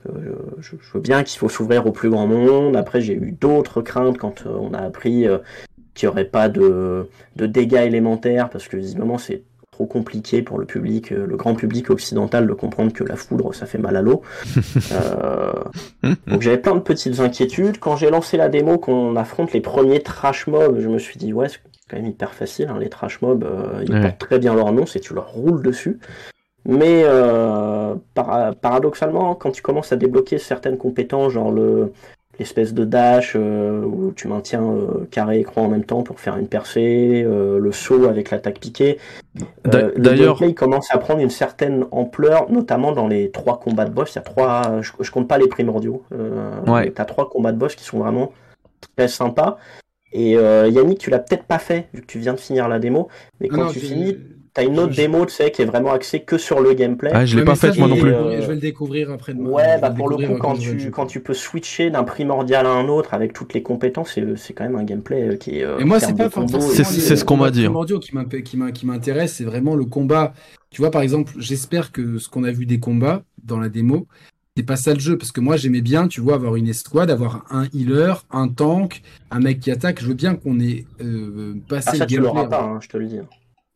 Je, je, veux bien qu'il faut s'ouvrir au plus grand monde. Après, j'ai eu d'autres craintes quand on a appris qu'il n'y aurait pas de, de, dégâts élémentaires, parce que visiblement c'est trop compliqué pour le public, euh, le grand public occidental de comprendre que la foudre ça fait mal à l'eau. euh, donc j'avais plein de petites inquiétudes. Quand j'ai lancé la démo, qu'on affronte les premiers trash mobs, je me suis dit ouais c'est quand même hyper facile, hein, les trash mobs euh, ils portent très bien leur nom, c'est tu leur roules dessus. Mais euh, paradoxalement, quand tu commences à débloquer certaines compétences, genre le, l'espèce de dash euh, où tu maintiens euh, carré et croix en même temps pour faire une percée, euh, le saut avec l'attaque piquée. D'ailleurs, il commence à prendre une certaine ampleur, notamment dans les trois combats de boss. Il y a trois, je, compte pas les primordiaux. ouais. as trois combats de boss qui sont vraiment très sympas. Et Yannick, tu l'as peut-être pas fait vu que tu viens de finir la démo, mais quand tu finis, T'as une autre démo, tu sais, qui est vraiment axée que sur le gameplay. Ah, je l'ai pas faite moi non plus. Je vais le découvrir après demain. Ouais, bah pour le coup, quand tu, quand tu peux switcher d'un primordial à un autre avec toutes les compétences, c'est quand même un gameplay euh, qui est. Euh, Et moi, c'est pas forcément. C'est ce qu'on m'a dit. Hein. qui m'intéresse, c'est vraiment le combat. Tu vois, par exemple, j'espère que ce qu'on a vu des combats dans la démo, c'est pas ça le jeu parce que moi j'aimais bien tu vois avoir une escouade avoir un healer un tank un mec qui attaque je veux bien qu'on ait euh, passé ah, ça, le gameplay tu pas hein, je te le dis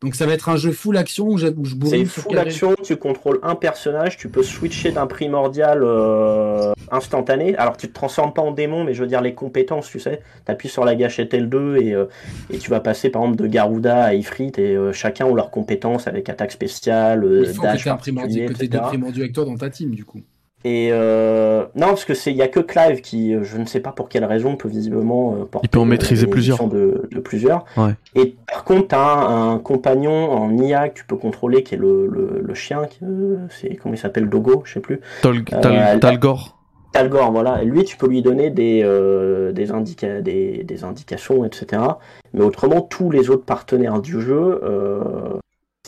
donc ça va être un jeu full action où je, je C'est full action, tu contrôles un personnage, tu peux switcher d'un primordial euh, instantané. Alors tu te transformes pas en démon, mais je veux dire les compétences, tu sais. Tu appuies sur la gâchette L2 et, euh, et tu vas passer par exemple de Garuda à Ifrit et euh, chacun ont leurs compétences avec attaque spéciale, Il faut dash que tu un primordial, que primordial avec toi dans ta team du coup. Et euh, non, parce que c'est il y a que Clive qui, euh, je ne sais pas pour quelle raison, peut visiblement euh, porter. Il peut en maîtriser plusieurs. De, de plusieurs. Ouais. Et par contre, t'as un, un compagnon en IA que tu peux contrôler, qui est le, le, le chien, c'est comment il s'appelle, Dogo, je sais plus. Tal, Tal, Talgor. Talgor, voilà. Et lui, tu peux lui donner des des, indica des, des indications, etc. Mais autrement, tous les autres partenaires du jeu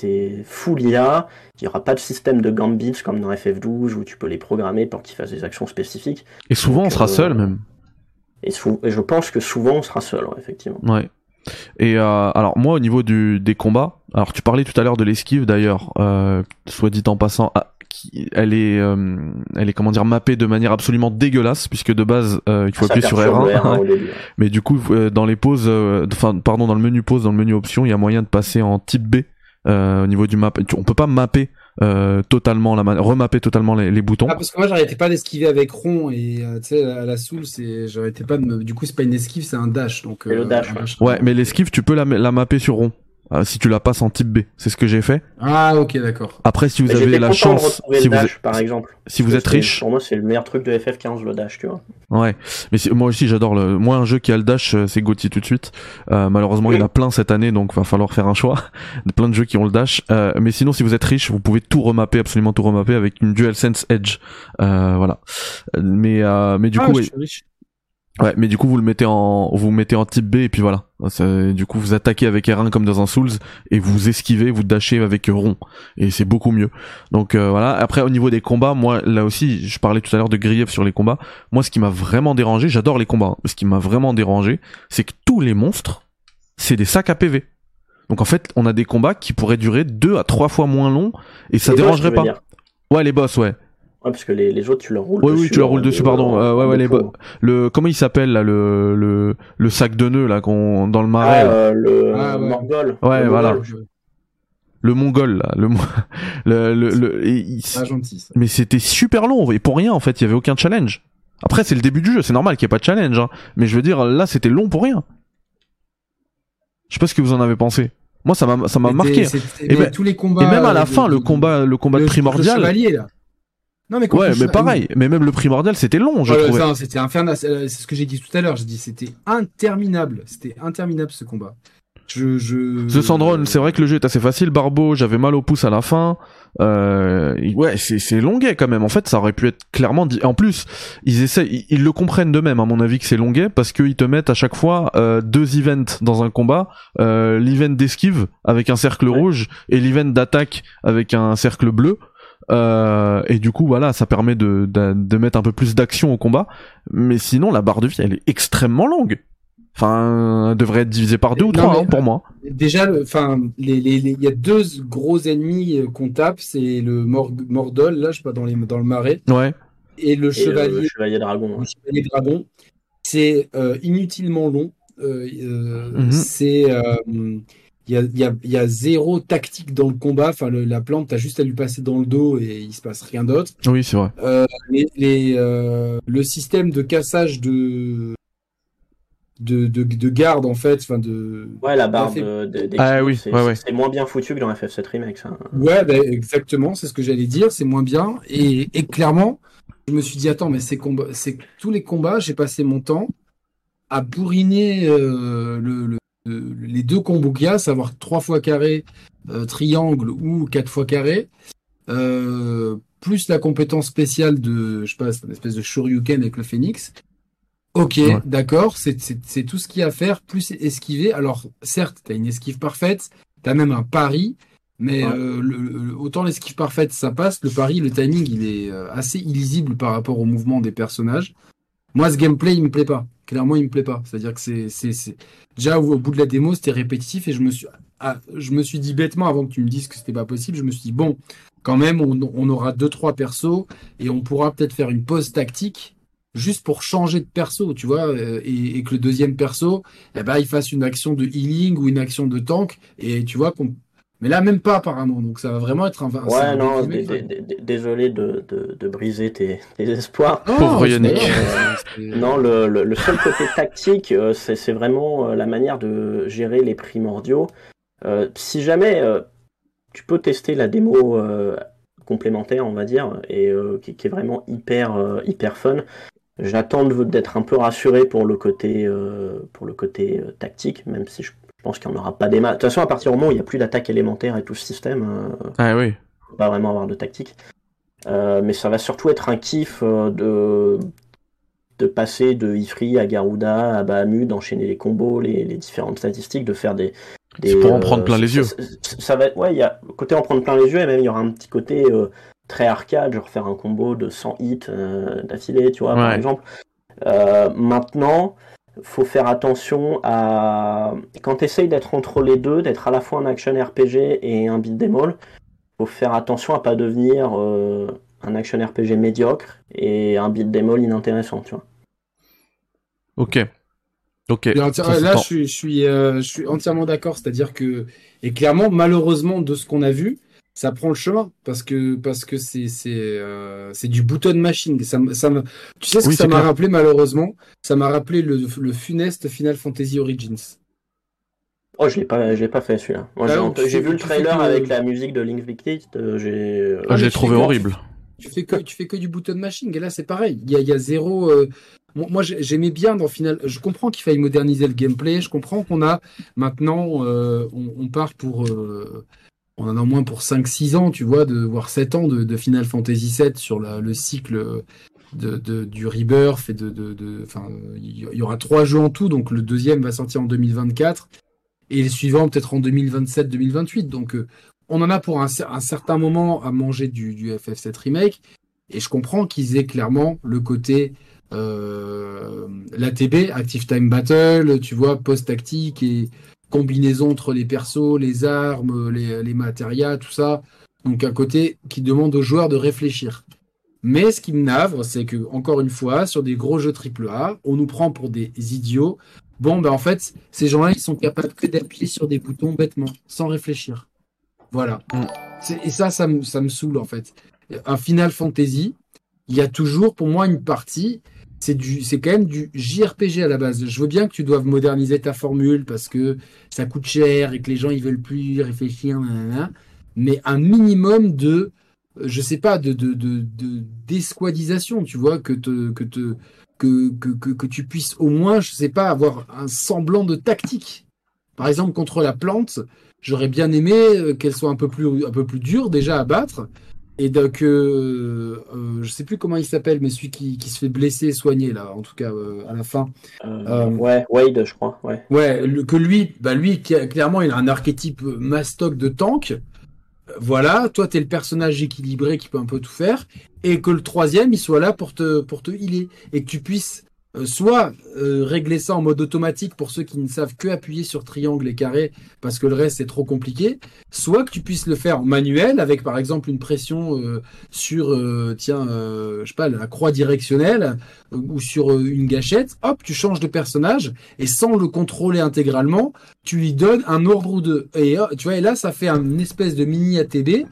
c'est full IA. Il n'y aura pas de système de gambits comme dans FF12 où tu peux les programmer pour qu'ils fassent des actions spécifiques. Et souvent, on sera euh, seul même. Et, je pense que souvent, on sera seul, effectivement. Ouais. Et euh, alors moi au niveau du, des combats, alors tu parlais tout à l'heure de l'esquive d'ailleurs, euh, soit dit en passant, ah, elle est, elle est comment dire mappée de manière absolument dégueulasse puisque de base il faut appuyer sur R1, mais du coup dans les pauses, enfin pardon dans le menu pause, dans le menu option, il y a moyen de passer en type B euh, au niveau du map. On peut pas mapper euh, totalement la remapper totalement les, les, boutons. Ah, parce que moi j'arrêtais pas d'esquiver avec rond et euh, tu sais à la soul c'est j'arrêtais pas de me... du coup c'est pas une esquive c'est un dash donc le dash, ouais. mais l'esquive tu peux la, la mapper sur rond euh, si tu la passes en type B. C'est ce que j'ai fait. Ah ok d'accord. Après si vous avez la chance, si vous êtes, par exemple, si vous êtes riche, pour moi c'est le meilleur truc de FF15 le dash, tu vois. Ouais, mais moi aussi j'adore le. Moi un jeu qui a le dash, euh, c'est Gauthier tout de suite. Euh, malheureusement il y en a plein cette année, donc va falloir faire un choix. plein de jeux qui ont le dash. Euh, mais sinon si vous êtes riche, vous pouvez tout remapper, absolument tout remapper avec une DualSense Edge. Euh, voilà. Mais mais du ah, coup, Ouais, mais du coup vous le mettez en vous mettez en type B et puis voilà. Du coup vous attaquez avec R1 comme dans un Souls et vous esquivez, vous dashez avec rond et c'est beaucoup mieux. Donc euh, voilà. Après au niveau des combats, moi là aussi, je parlais tout à l'heure de grief sur les combats. Moi ce qui m'a vraiment dérangé, j'adore les combats. Hein, ce qui m'a vraiment dérangé, c'est que tous les monstres, c'est des sacs à PV. Donc en fait, on a des combats qui pourraient durer deux à trois fois moins long et ça dérangerait pas. Ouais, les boss, ouais. Ouais, parce que les, les autres, tu leur roules oui, dessus. Oui, tu leur roules dessus, pardon. Euh, ouais, ouais, les le, comment il s'appelle, là, le, le, le sac de nœuds, là, qu'on, dans le marais. Ah, euh, le, ah, ouais. Mongol. Ouais, voilà. Le mongol, là, le, le, le, le ah, gentil, Mais c'était super long, et pour rien, en fait, il y avait aucun challenge. Après, c'est le début du jeu, c'est normal qu'il n'y ait pas de challenge, hein. Mais je veux dire, là, c'était long pour rien. Je sais pas ce que vous en avez pensé. Moi, ça m'a, ça m'a marqué. Et, même, tous les combats. Et même à la fin, le combat, le combat primordial. Le chevalier, là. Non, mais ouais, mais pareil. Mais même le primordial, c'était long, je trouvais. C'était infernal. C'est ce que j'ai dit tout à l'heure. J'ai dit c'était interminable. C'était interminable ce combat. Je, je... The Sandron, c'est vrai que le jeu est assez facile. Barbeau, j'avais mal au pouce à la fin. Euh, ouais, c'est longuet quand même. En fait, ça aurait pu être clairement dit. En plus, ils essaient, ils, le comprennent d'eux-mêmes, à mon avis, que c'est longuet parce qu'ils te mettent à chaque fois euh, deux events dans un combat. Euh, l'event d'esquive avec un cercle rouge et l'event d'attaque avec un cercle bleu. Euh, et du coup, voilà, ça permet de, de, de mettre un peu plus d'action au combat. Mais sinon, la barre de vie, elle est extrêmement longue. Enfin, elle devrait être divisée par deux ou trois hein, pour moi. Déjà, enfin, il les, les, y a deux gros ennemis euh, qu'on tape, c'est le Mordol, là, je sais pas, dans, les, dans le marais. Ouais. Et le chevalier, le chevalier dragon. Le chevalier dragon. C'est euh, inutilement long. Euh, mm -hmm. C'est il y a, y a, zéro tactique dans le combat. Enfin, la plante, t'as juste à lui passer dans le dos et il se passe rien d'autre. Oui, c'est vrai. Euh, les, euh, le système de cassage de de, de, de garde en fait, enfin de. Ouais, la barre de, de ah, oui, c'est ouais, moins bien foutu que dans FF7 Remake. Ça. Ouais, bah, exactement, c'est ce que j'allais dire. C'est moins bien et, et clairement, je me suis dit attends, mais c'est combats, c'est tous les combats, j'ai passé mon temps à bourriner euh, le, le les deux combos qu'il y a, savoir 3 fois carré, euh, triangle ou 4 fois carré, euh, plus la compétence spéciale de, je sais pas, une espèce de Shoryuken avec le phénix. Ok, d'accord, c'est tout ce qu'il y a à faire, plus esquiver. Alors, certes, tu as une esquive parfaite, tu as même un pari, mais euh, le, autant l'esquive parfaite, ça passe, le pari, le timing, il est assez illisible par rapport au mouvement des personnages. Moi, ce gameplay, il me plaît pas. Clairement, il me plaît pas. C'est-à-dire que c'est, déjà au, bout de la démo, c'était répétitif et je me suis, ah, je me suis dit bêtement avant que tu me dises que c'était pas possible. Je me suis dit bon, quand même, on, aura deux trois persos et on pourra peut-être faire une pause tactique juste pour changer de perso, tu vois, euh, et, que le deuxième perso, eh ben, il fasse une action de healing ou une action de tank et tu vois qu'on mais là, même pas apparemment. Donc ça va vraiment être un. Ouais, non, désolé de, de, briser tes, espoirs. Pauvre Yannick. non, le, le, seul côté tactique, euh, c'est vraiment euh, la manière de gérer les primordiaux. Euh, si jamais tu peux tester la démo complémentaire, on va dire, et qui, qui, est vraiment hyper, hyper fun. J'attends d'être un peu rassuré pour le côté, pour le côté tactique, même si je je pense qu'il n'y en aura pas des masses. De toute façon, à partir du moment où il n'y a plus d'attaque élémentaire et tout ce système, euh, ah, oui. on va vraiment avoir de tactique. Euh, mais ça va surtout être un kiff euh, de, de passer de Ifri à Garuda à Bahamut, d'enchaîner les combos, les, différentes statistiques, de faire des. des pour en prendre plein les yeux. Ça, va, ouais, il y a côté en prendre plein les yeux, et même il y aura un petit côté très arcade, genre faire un combo de 100 hits d'affilée, tu vois, par exemple. maintenant, faut faire attention à quand tu essayes d'être entre les deux, d'être à la fois un action RPG et un beat all, faut faire attention à pas devenir euh, un action RPG médiocre et un beat all inintéressant, tu vois. Ok. Ok. là, je suis, euh, je suis entièrement d'accord. C'est-à-dire que, et clairement, malheureusement, de ce qu'on a vu, ça prend le chemin parce que parce que c'est c'est euh, c'est du button machine. Ça, ça tu sais ce que ça m'a rappelé malheureusement? Ça m'a rappelé le, le funeste Final Fantasy Origins. Oh, je l'ai pas, j'ai pas fait celui-là. Moi, Ah, j'ai- vu le trailer que- avec la musique de Link Victid. euh, j'ai. Ah, l'ai tu trouvé fais- horrible. Tu fais que, tu fais que du button mashing. Et là, c'est pareil. Il y a, il y a zéro. euh, Moi, moi, j'ai- j'aimais bien dans Final. Je comprends qu'il faille moderniser le gameplay. Je comprends qu'on a maintenant. euh, on, on part pour. euh, On en a au moins pour 5-6 ans, tu vois, de, voire 7 ans de, Final Fantasy VII sur le cycle du Rebirth. Et de, enfin, il y- aura trois jeux en tout, donc le deuxième va sortir en 2024 et les suivants peut-être en 2027-2028. Donc euh, on en a pour un, cer- un certain moment à manger du, du FF7 Remake. Et je comprends qu'ils aient clairement le côté euh, l'ATB, Active Time Battle, tu vois, post-tactique et combinaison entre les persos, les armes, les, les matérias, tout ça. Donc un côté qui demande aux joueurs de réfléchir. Mais ce qui me navre, c'est que, encore une fois, sur des gros jeux AAA, on nous prend pour des idiots. Bon, ben en fait, ces gens-là, ils sont capables que d'appuyer sur des boutons bêtement, sans réfléchir. Voilà. Mm. Et ça, ça me, ça me saoule, en fait. Un Final Fantasy, il y a toujours, pour moi, une partie, c'est du, c'est quand même du JRPG à la base. Je veux bien que tu doives moderniser ta formule parce que ça coûte cher et que les gens, ils veulent plus réfléchir, mais un minimum de, je sais pas, de, de, de- d'esquadisation, tu vois, que te, que te, que, que, que, que tu puisses au moins, je sais pas, avoir un semblant de tactique. Par exemple, contre la plante, j'aurais bien aimé euh, qu'elle soit un peu plus, un peu plus dure déjà à battre. Et donc, que, euh, je sais plus comment il s'appelle, mais celui qui, qui se fait blesser et soigner, là, en tout cas, euh, à la fin. Euh, Euh, Ouais, Wade, je crois. Ouais. Ouais, le- que lui, bah lui, clairement, il a un archétype euh, mastoc de tank. Euh, Voilà, toi, t'es le personnage équilibré qui peut un peu tout faire. Et que le troisième, il soit là pour te, pour te healer. Et que tu puisses euh, soit euh, régler ça en mode automatique pour ceux qui ne savent que appuyer sur triangle et carré parce que le reste c'est trop compliqué, soit que tu puisses le faire en manuel avec par exemple une pression euh, sur euh, tiens euh, je sais pas la croix directionnelle ou sur une gâchette, hop tu changes de personnage et sans le contrôler intégralement, tu lui donnes un ordre ou deux. Et tu vois et là ça fait un- espèce de mini ATB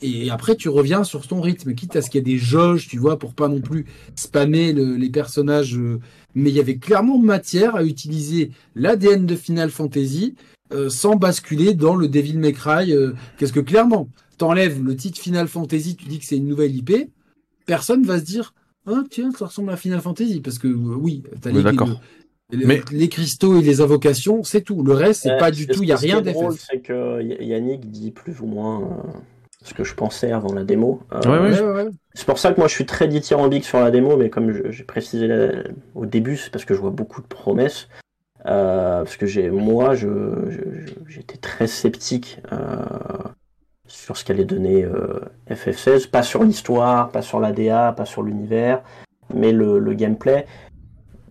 et après tu reviens sur ton rythme, quitte à ce qu'il y ait des jauges, tu vois, pour pas non plus spammer le- les personnages. euh, mais il y avait clairement matière à utiliser l'ADN de Final Fantasy euh, sans basculer dans le Devil May Cry. euh, Qu'est-ce que clairement, t'enlèves le titre Final Fantasy, tu dis que c'est une nouvelle IP, personne va se dire ah tiens ça ressemble à Final Fantasy parce que euh, oui, t'as Oui, les, le- Mais- les cristaux et les invocations, c'est tout. Le reste, c'est Euh, pas du tout, il y a rien d'FF. C'est que Yannick dit plus ou moins euh, ce que je pensais avant la démo. Euh, Ouais, ouais. Ouais, ouais, ouais. C'est pour ça que moi je suis très dithyrambique sur la démo, mais comme j'ai précisé la- au début, c'est parce que je vois beaucoup de promesses. Euh, parce que j'ai moi, je, je- je- j'étais très sceptique euh, sur ce qu'allait donner euh, FF16, pas sur l'histoire, pas sur l'ADA, pas sur l'univers, mais le, le gameplay.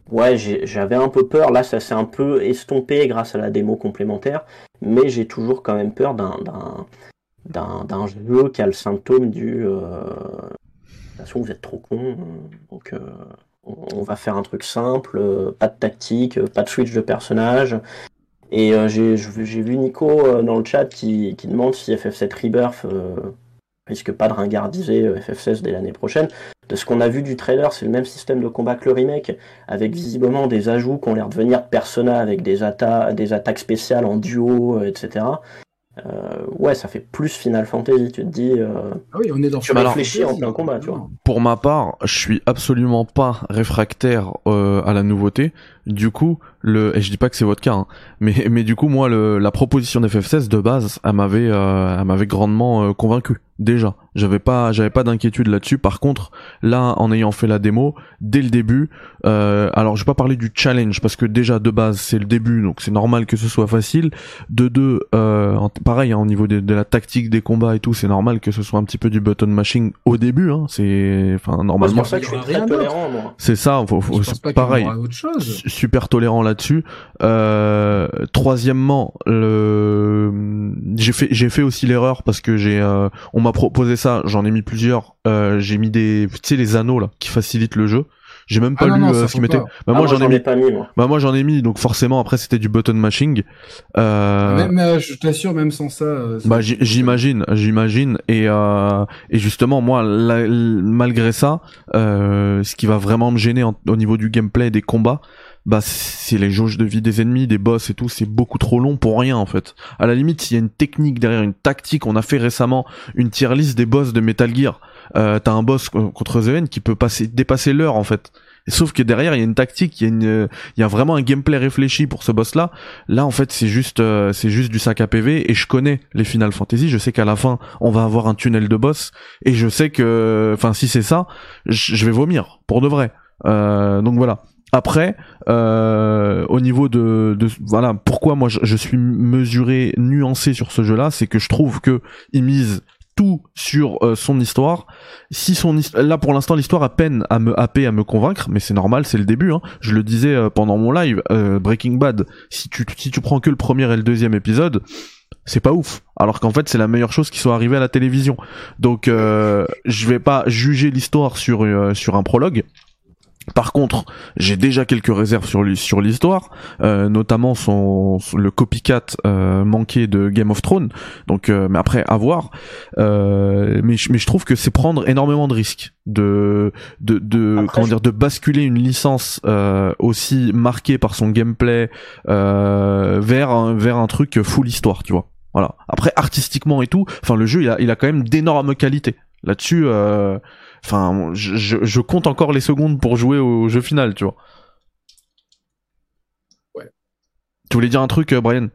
Ouais, j'avais un peu peur. Là, ça s'est un peu estompé grâce à la démo complémentaire, mais j'ai toujours quand même peur d'un d'un jeu qui a le symptôme du euh, de toute façon, vous êtes trop con, donc euh, on, va faire un truc simple, euh, pas de tactique, euh, pas de switch de personnage. Et j'ai vu Nico dans le chat qui, qui demande si FF7 Rebirth risque pas de ringardiser euh, FF16 dès l'année prochaine. De ce qu'on a vu du trailer, c'est le même système de combat que le remake, avec visiblement des ajouts qui ont l'air de venir de Persona avec des, atta des attaques spéciales en duo, etc. Euh, ouais, ça fait plus Final Fantasy, tu te dis. euh, Ah oui, on est dans Tu Final réfléchis en plein combat, tu vois. Pour ma part, je suis absolument pas réfractaire euh, à la nouveauté. Du coup, le et je dis pas que c'est votre cas, hein, mais mais du coup moi le la proposition d'FF16 de base, elle m'avait euh, elle m'avait grandement euh, convaincu. Déjà, j'avais pas j'avais pas d'inquiétude là-dessus. Par contre, là en ayant fait la démo dès le début, euh, alors je vais pas parler du challenge parce que déjà de base c'est le début, donc c'est normal que ce soit facile. De deux, euh, pareil hein, au niveau de, de la tactique des combats et tout, c'est normal que ce soit un petit peu du button mashing au début. Hein, c'est enfin C'est normalement moi. c'est ça, faut, faut- c'est y pareil. autre chose. Su- Super tolérant là-dessus. Euh, troisièmement, le j'ai fait j'ai fait aussi l'erreur parce que j'ai euh, on m'a proposé ça, j'en ai mis plusieurs. Euh, j'ai mis des tu sais les anneaux là qui facilitent le jeu. J'ai même pas Ah non, lu non, euh, ce qui faut m'était. pas. Bah Ah, moi j'en ai mis. pas mis, moi. Bah moi j'en ai mis donc forcément après c'était du button mashing. Euh, Même, euh, je t'assure, même sans ça. euh, bah j'imagine, j'imagine et euh, et justement moi la- malgré ça, euh, ce qui va vraiment me gêner en- au niveau du gameplay et des combats, bah c'est les jauges de vie des ennemis, des boss et tout, c'est beaucoup trop long pour rien en fait. À la limite, s'il y a une technique derrière, une tactique, on a fait récemment une tier list des boss de Metal Gear. Euh, T'as un boss contre The qui peut passer dépasser l'heure en fait. Sauf que derrière, il y a une tactique, il y a une, il y a vraiment un gameplay réfléchi pour ce boss-là. Là, en fait, c'est juste, euh, c'est juste du sac à PV. Et je connais les Final Fantasy. Je sais qu'à la fin, on va avoir un tunnel de boss. Et je sais que, enfin, si c'est ça, je vais vomir pour de vrai. Euh, donc voilà. Après, euh, au niveau de, de, voilà, pourquoi moi je, je, suis mesuré, nuancé sur ce jeu-là, c'est que je trouve que il mise tout sur euh, son histoire. Si son là pour l'instant l'histoire a peine à me happer, à me convaincre, mais c'est normal, c'est le début. Hein. Je le disais euh, pendant mon live, euh, Breaking Bad. Si tu si tu prends que le premier et le deuxième épisode, c'est pas ouf. Alors qu'en fait c'est la meilleure chose qui soit arrivée à la télévision. Donc je vais pas juger l'histoire sur sur un prologue. Par contre, j'ai déjà quelques réserves sur sur l'histoire, euh, notamment son, le copycat euh, manqué de Game of Thrones. Donc, euh, mais après à voir. mais mais je trouve que c'est prendre énormément de risques de de, de comment dire de basculer une licence aussi marquée par son gameplay vers un, vers un truc full histoire, tu vois. Voilà. Après artistiquement et tout, enfin le jeu il a il a quand même d'énormes qualités. Là-dessus. Enfin, je, je, compte encore les secondes pour jouer au jeu final, tu vois. Ouais. Tu voulais dire un truc, euh, Brian?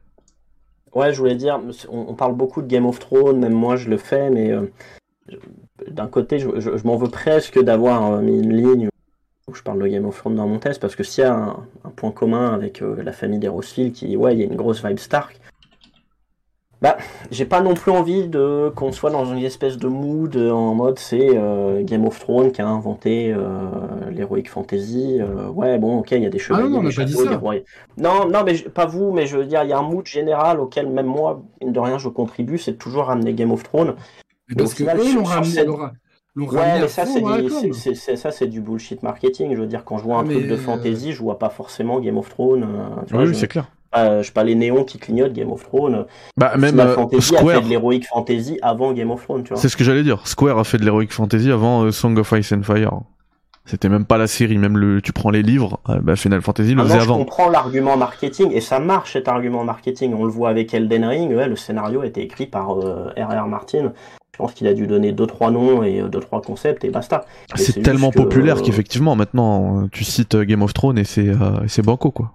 Ouais, je voulais dire, on, parle beaucoup de Game of Thrones, même moi je le fais, mais euh, d'un côté, je, je, m'en veux presque d'avoir euh, mis une ligne où je parle de Game of Thrones dans mon test, parce que s'il y a un, point commun avec la famille des Rosefield, qui, ouais, il y a une grosse vibe Stark, bah, j'ai pas non plus envie de qu'on soit dans une espèce de mood en mode c'est euh, Game of Thrones qui a inventé euh, l'heroic fantasy. Euh, ouais, bon, ok, il y a des chevaliers, ah non, non, pas dit ça. Non, non, mais pas vous, mais je veux dire, il y a un mood général auquel même moi, mine de rien, je contribue, c'est toujours ramener Game of Thrones. Parce que eux l'ont ramené. Ouais, mais ça, c'est ça, c'est du bullshit marketing. Je veux dire, quand je vois un ah, truc de fantasy, je vois pas forcément Game of Thrones. oui, c'est clair je sais pas les néons qui clignotent Game of Thrones. Bah même euh, Fantasy Square a fait de l'heroic fantasy avant Game of Thrones, tu vois. C'est ce que j'allais dire. Square a fait de l'heroic fantasy avant euh, Song of Ice and Fire. C'était même pas la série, même le, tu prends les livres, euh, bah Final Fantasy le ah faisait avant. Je comprends l'argument marketing et ça marche cet argument marketing. On le voit avec Elden Ring, ouais, le scénario a été écrit par R.R. Martin. Je pense qu'il a dû donner deux trois noms et deux trois concepts et basta. C'est tellement populaire qu'effectivement maintenant tu cites Game of Thrones et c'est c'est banco quoi.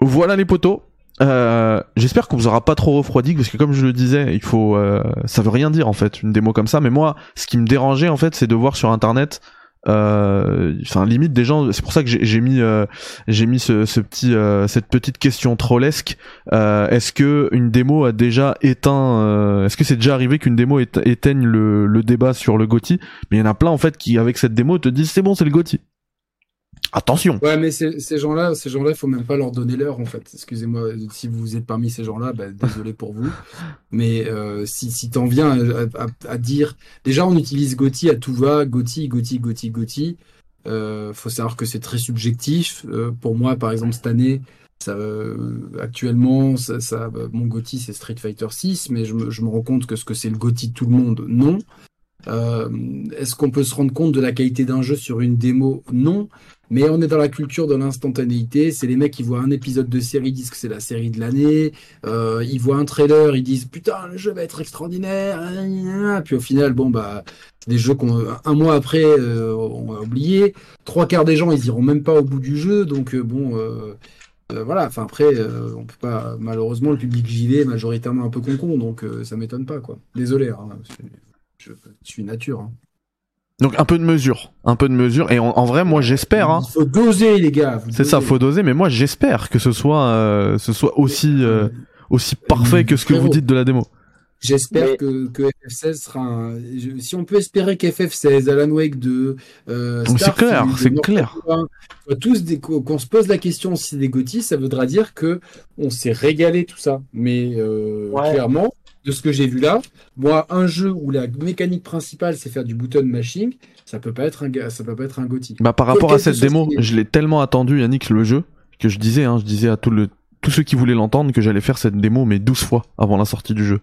Voilà les potos. Euh, j'espère qu'on vous aura pas trop refroidi parce que comme je le disais, il faut, euh, ça veut rien dire en fait une démo comme ça. Mais moi, ce qui me dérangeait en fait, c'est de voir sur internet, euh, enfin limite des gens. C'est pour ça que j'ai mis, j'ai mis ce, petit, cette petite question trollesque. est-ce que une démo a déjà éteint Est-ce que c'est déjà arrivé qu'une démo éteigne le, le débat sur le Gotti? Mais il y en a plein en fait qui avec cette démo te disent c'est bon, c'est le Gotti. Attention. Ouais, mais ces, gens-là, ces gens-là, faut même pas leur donner l'heure en fait. Excusez-moi, si vous êtes parmi ces gens-là, bah, désolé pour vous. Mais euh, si, si t'en viens à, dire, déjà on utilise Gotti à tout va, Gotti, Gotti, Gotti, Gotti. Euh, faut savoir que c'est très subjectif. Euh, pour moi, par exemple, cette année, euh, actuellement, ça, ça, mon Gotti c'est Street Fighter 6, mais je me, je me rends compte que ce que c'est le Gotti de tout le monde, non. Est-ce qu'on peut se rendre compte de la qualité d'un jeu sur une démo? Non. Mais on est dans la culture de l'instantanéité. C'est les mecs qui voient un épisode de série, ils disent que c'est la série de l'année. Euh, ils voient un trailer, ils disent putain, le jeu va être extraordinaire. Puis au final, bon, bah, c'est des jeux qu'on, un mois après, euh, on a oublié. Trois quarts des gens, ils iront même pas au bout du jeu. Donc, bon. voilà, enfin après, on peut pas. Malheureusement, le public JV est majoritairement un peu concon, donc ça m'étonne pas, quoi. Désolé, hein, je, suis nature. Hein. Donc un peu de mesure, un peu de mesure. Et en, vrai, moi j'espère. Hein, Il faut doser, les gars. C'est ça, faut doser. Mais moi j'espère que ce soit, euh, ce soit aussi, euh, aussi parfait que ce que vous dites de la démo. J'espère que, que FF16 sera un... Si on peut espérer qu'FF16, Alan Wake 2, euh, c'est clair, c'est clair. Tous qu'on se pose la question si c'est des GOTY, ça voudra dire que on s'est régalé tout ça. Mais euh, clairement, de ce que j'ai vu là, moi, un jeu où la mécanique principale c'est faire du button mashing, ça peut pas être un, ça peut pas être un Gotti. Bah par rapport à cette démo, je l'ai tellement attendu Yannick le jeu que je disais, hein, je disais à tout le, tous ceux qui voulaient l'entendre que j'allais faire cette démo mais 12 fois avant la sortie du jeu.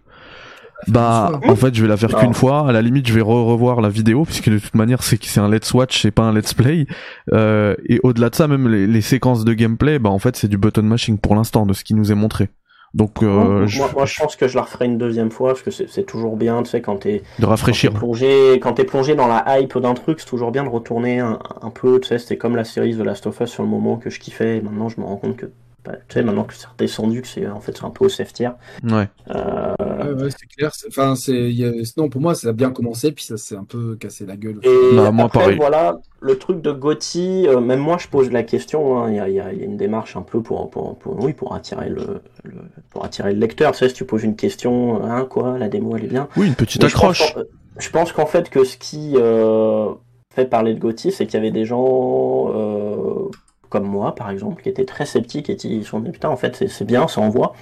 Bah, en fait, je vais la faire qu'une fois. À la limite, je vais re revoir la vidéo, puisque de toute manière, c'est c'est un let's watch, c'est pas un let's play. Euh, et au-delà de ça, même les, les, séquences de gameplay, bah en fait, c'est du button mashing pour l'instant, de ce qui nous est montré. Donc, euh, je... Moi, je pense que je la referai une deuxième fois parce que c'est toujours bien, tu sais, quand t'es de rafraîchir. Quand t'es plongé, quand es plongé dans la hype d'un truc, c'est toujours bien de retourner un, un peu. Tu sais, c'était comme la série de Last of Us sur le moment que je kiffais. Et maintenant, je me rends compte que tu sais, maintenant que c'est redescendu, que c'est en fait un peu au safe tier. Ouais. Euh... ouais, c'est clair. Enfin, c'est non pour moi, ça a bien commencé, puis ça s'est un peu cassé la gueule. Et bah, moi, après, pareil. voilà, le truc de Gotti, euh, même moi, je pose la question. Hein, il y, a, y, a, une démarche un peu pour, pour, pour, oui, pour attirer le, le, pour attirer le lecteur. Tu sais, si tu poses une question, hein, quoi, la démo, elle est bien. Oui, une petite accroche. Je pense qu'en fait que ce qui euh, fait parler de Gotti, c'est qu'il y avait des gens euh, comme moi par exemple, qui étaient très sceptiques et qui se sont dit putain en fait c'est bien, ça envoie.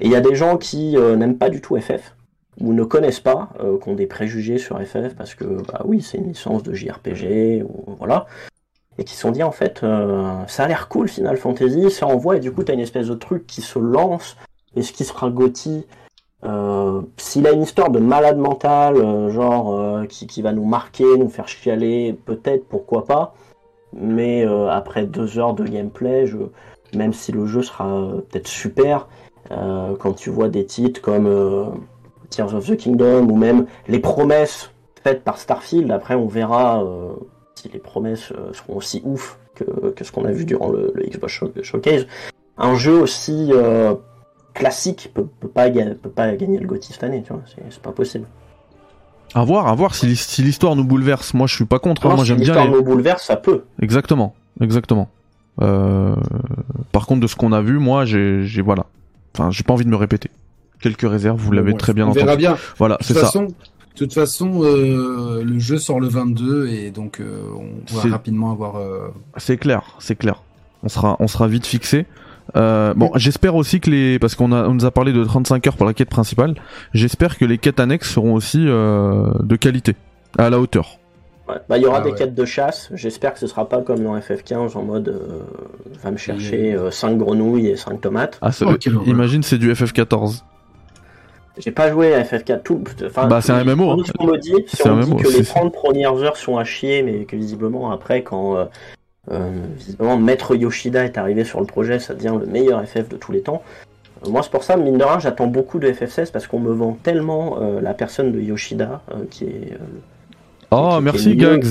Et il y a des gens qui euh, n'aiment pas du tout FF ou ne connaissent pas, euh, qui ont des préjugés sur FF parce que bah oui c'est une licence de JRPG ou voilà, et qui se sont dit en fait euh, ça a l'air cool Final Fantasy, ça envoie et du coup t'as une espèce de truc qui se lance. Et ce qui sera Gotti S'il a une histoire de malade mental, genre qui, qui va nous marquer, nous faire chialer, peut-être pourquoi pas mais euh, après deux heures de gameplay, je, même si le jeu sera euh, peut-être super, euh, quand tu vois des titres comme Tears of the Kingdom ou même les promesses faites par Starfield, après on verra si les promesses seront aussi ouf que, ce qu'on a vu durant le, Xbox Showcase. Un jeu aussi classique peut, peut, pas, peut pas gagner le GOTY cette année, tu vois, c'est pas possible. À voir, à voir si, l'histoire nous bouleverse. Moi, je suis pas contre. Hein. moi, j'aime bien. Si l'histoire nous bouleverse, ça peut. Exactement, exactement. Euh... Par contre, de ce qu'on a vu, moi, j'ai, voilà. Enfin, j'ai pas envie de me répéter. Quelques réserves, vous l'avez très bien on entendu. verra bien. Voilà, c'est ça. De toute façon, euh, le jeu sort le 22 et donc euh, on va rapidement avoir. Euh, c'est clair, c'est clair. On sera, on sera vite fixé. Euh, bon, j'espère aussi que les, parce qu'on a, on nous a parlé de 35 heures pour la quête principale. J'espère que les quêtes annexes seront aussi euh, de qualité, à la hauteur. Ouais. Bah, il y aura ah des quêtes de chasse. J'espère que ce sera pas comme dans FF15 en mode euh, va me chercher 5 grenouilles et 5 tomates. Ah, oh, imagine, c'est du FF14. J'ai pas joué à FF4 tout. Enfin, bah, c'est un MMO. Hein. Si on me dit, si on dit que les 30 premières heures sont à chier, mais que visiblement après, quand euh, visiblement, Maître Yoshida est arrivé sur le projet, ça devient le meilleur FF de tous les temps. Euh, moi, c'est pour ça, mine de rien, j'attends beaucoup de FF16 parce qu'on me vend tellement euh, la personne de Yoshida qui est. Oh, merci Gags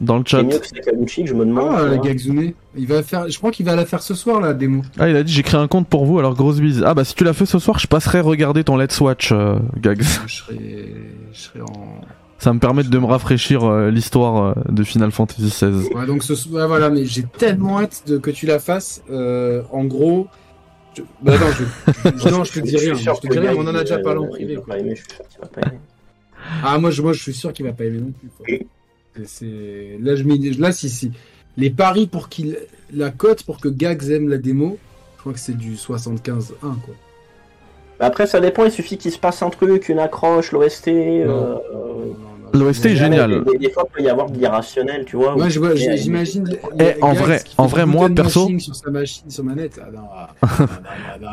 dans le chat. mieux que Sakaguchi, je me demande. Ah, Gagzune. Il va faire, je crois qu'il va la faire ce soir la démo. Ah, il a dit j'ai créé un compte pour vous, alors grosse bise. Ah bah si tu l'as fait ce soir, je passerai regarder ton Let's Watch, Gags. Je serai, je serai en, ça me permet de me rafraîchir euh, l'histoire euh, de Final Fantasy XVI. Ouais, donc ce, ouais, voilà, mais j'ai tellement hâte de, que tu la fasses. Euh, en gros, je... bah non, je, non, je te dis rien. Je, te dis rien, on en a déjà parlé en privé. Ah moi, je, moi, je suis sûr qu'il va pas aimer non plus. C'est là, je là, si, si les paris pour qu'il la cote pour que Gags aime la démo, je crois que c'est du 75-1 quoi. Après, ça dépend, il suffit qu'il se passe un truc, une accroche, l'OST. Euh, L'OST est génial. Des, fois, il peut y avoir de l'irrationnel, tu vois. Ouais, j'imagine. Eh, en vrai, en vrai, moi, perso. Sur sa machine, sur manette. Ah, non,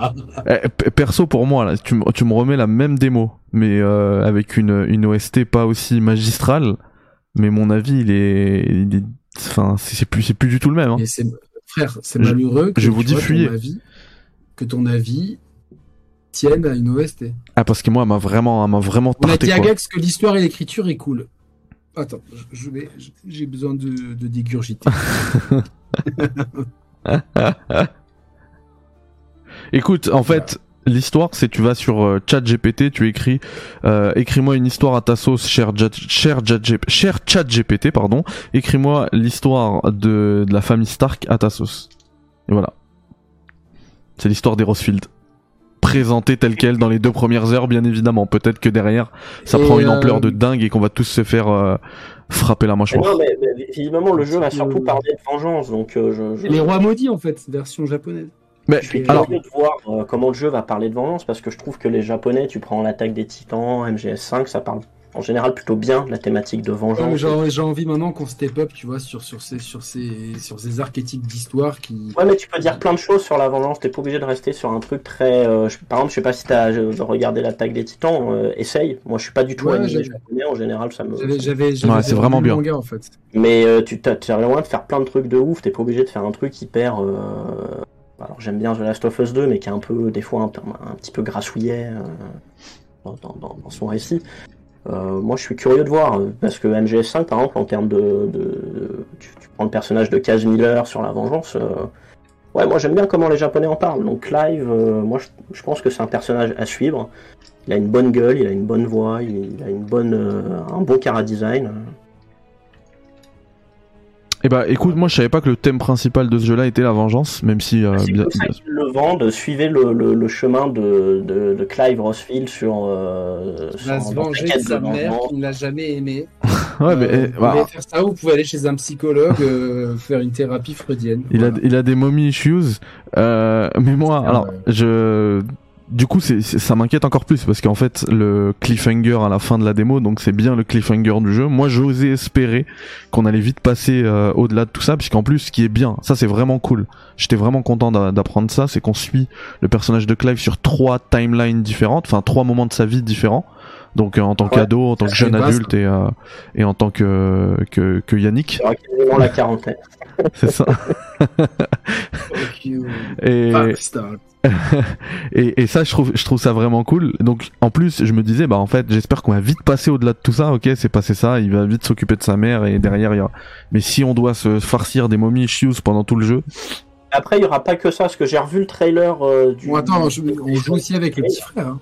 eh, perso, pour moi, là, tu, tu me remets la même démo, mais euh, avec une, une OST pas aussi magistrale. Mais mon avis, il est. Il est... Enfin, c'est plus, plus du tout le même. Hein. Frère, c'est malheureux que je vous dis fuyez. que ton avis tienne à une OST. Ah, parce que moi, elle m'a vraiment, m'a vraiment tarté, On a dit à Gax que l'histoire et l'écriture est cool. Attends, je vais, j'ai besoin de, de dégurgiter. Écoute, en fait, l'histoire, c'est tu vas sur euh, ChatGPT, tu écris, euh, écris-moi une histoire à ta sauce, cher, cher, cher ChatGPT, pardon. Écris-moi l'histoire de, de la famille Stark à ta sauce. Et voilà. C'est l'histoire des Rosefield présenté tel quel dans les deux premières heures, bien évidemment. Peut-être que derrière, ça prend une ampleur de euh, dingue et qu'on va tous se faire euh, frapper la mâchoire. Non, mais, mais, évidemment, le jeu va surtout parler de vengeance. Donc, euh, Les rois maudits, en fait, version japonaise. Mais, je suis curieux de voir comment le jeu va parler de vengeance parce que je trouve que les japonais, tu prends l'attaque des titans, MGS5, ça parle en général plutôt bien la thématique de vengeance. J'ai envie maintenant qu'on step up, tu vois, sur, sur, ces, sur, ces, sur ces archétypes d'histoire qui. Ouais, mais tu peux dire plein de choses sur la vengeance, t'es pas obligé de rester sur un truc très. Euh, par exemple, je sais pas si t'as regardé l'attaque des titans, euh, essaye. Moi, je suis pas du tout ouais, japonais, en général, ça me. J'avais. Ouais, c'est vraiment bien. Manga, en fait. Mais euh, tu as, le moyen de faire plein de trucs de ouf, t'es pas obligé de faire un truc hyper. Alors, j'aime bien The Last of Us 2, mais qui est un peu, des fois, un, petit peu grassouillet dans, dans, dans son récit. Euh, moi, je suis curieux de voir, parce que MGS5, par exemple, en termes de. tu, prends le personnage de Kaz Miller sur la vengeance. Euh, ouais, moi j'aime bien comment les Japonais en parlent. Donc, Clive, euh, moi je, pense que c'est un personnage à suivre. Il a une bonne gueule, il a une bonne voix, il, a une bonne, un bon cara design. Eh bah écoute, moi je savais pas que le thème principal de ce jeu-là était la vengeance, même si. Euh, c'est bien, ça le vendent, suivez le, le, chemin de, de, de, Clive Rossfield sur. Euh, il va se venger de sa mère qui ne l'a jamais aimé. ouais, mais. Euh, vous bah, faire ça, vous pouvez aller chez un psychologue, euh, faire une thérapie freudienne. Il, a, il a des mommy issues, euh, mais moi, alors, je du coup, c'est, ça m'inquiète encore plus parce qu'en fait, le cliffhanger à la fin de la démo, donc c'est bien le cliffhanger du jeu. Moi, j'osais espérer qu'on allait vite passer euh, au-delà de tout ça, puisqu'en plus, ce qui est bien, ça c'est vraiment cool. J'étais vraiment content d'apprendre ça, c'est qu'on suit le personnage de Clive sur trois timelines différentes, enfin trois moments de sa vie différents. Donc euh, en tant qu'ado, en tant que jeune adulte et, euh, et en tant que, que, que Yannick. la quarantaine. c'est ça. et, et, et, ça, je trouve, je trouve ça vraiment cool. Donc, en plus, je me disais, bah en fait, j'espère qu'on va vite passer au-delà de tout ça. Ok, c'est passé ça. Il va vite s'occuper de sa mère et derrière, il y a. Mais si on doit se farcir des momies issues pendant tout le jeu. Après, il y aura pas que ça, parce que j'ai revu le trailer euh, du. Bon, attends, on joue aussi avec le petit frère, hein,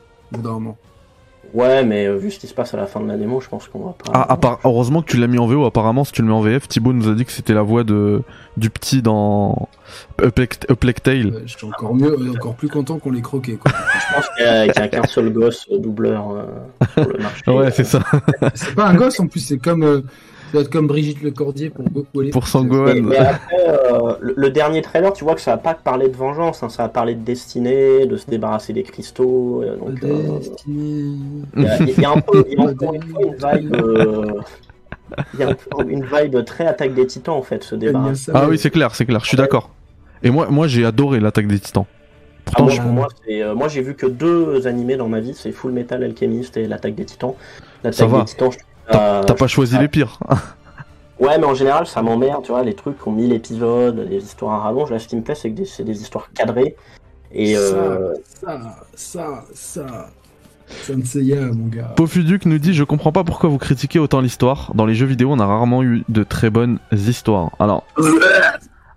Ouais, mais euh, vu ce qui se passe à la fin de la démo, je pense qu'on va pas. Ah, part... heureusement que tu l'as mis en VO. Apparemment, si tu le mets en VF, Thibaut nous a dit que c'était la voix de du petit dans Uplek Tale. je suis encore mieux, encore plus content qu'on l'ait croqué. Quoi. je pense qu'il n'y a, qu'un seul gosse euh, doubleur euh, pour le marché. ouais, c'est ça. c'est pas un gosse en plus, c'est comme être comme Brigitte Lecordier pour Goku Pour Sangohan. Mais, après, euh, le, dernier trailer, tu vois que ça va pas parler de vengeance, hein, ça va parler de destinée, de se débarrasser des cristaux. Euh, donc, euh, il y, a un peu, y a encore une une vibe. Il y a une vibe très attaque des titans en fait, ce débat. Ah oui, c'est clair, c'est clair, je suis d'accord. Et moi, moi j'ai adoré l'attaque des titans. Pourtant, ah, moi, moi, j'ai vu que deux animés dans ma vie, c'est Full Metal Alchemist et l'attaque des titans. L'attaque des titans, je T'as pas choisi les pires. ouais, mais en général, ça m'emmerde, tu vois, les trucs qui ont 1000 épisodes, les histoires à rallonge. Là, ce qui me plaît, c'est que c'est des histoires cadrées. Et ça, euh... ça, ça, ça. Senseiya, mon gars. Pofuduc nous dit Je comprends pas pourquoi vous critiquez autant l'histoire. Dans les jeux vidéo, on a rarement eu de très bonnes histoires. Alors.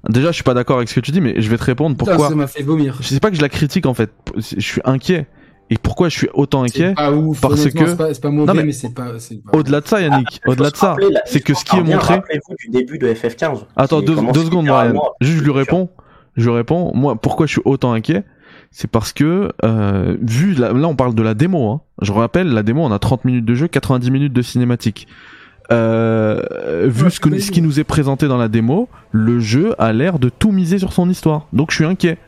Déjà, je suis pas d'accord avec ce que tu dis, mais je vais te répondre pourquoi. ça m'a fait vomir. Je sais pas que je la critique en fait. Je suis inquiet. Et pourquoi je suis autant inquiet Parce que c'est pas, mauvais, mais, c'est pas. Au-delà de ça, Yannick, au-delà de ça, c'est que ce qui est montré. Rappelez-vous du début de FF15. Attends deux, secondes, Brian. Juste, je lui réponds. Je réponds. Moi, pourquoi je suis autant inquiet C'est parce que euh, vu là, on parle de la démo. Hein. Je rappelle, la démo, on a 30 minutes de jeu, 90 minutes de cinématique. Euh, vu ce, que, ce qui nous est présenté dans la démo, le jeu a l'air de tout miser sur son histoire. Donc je suis inquiet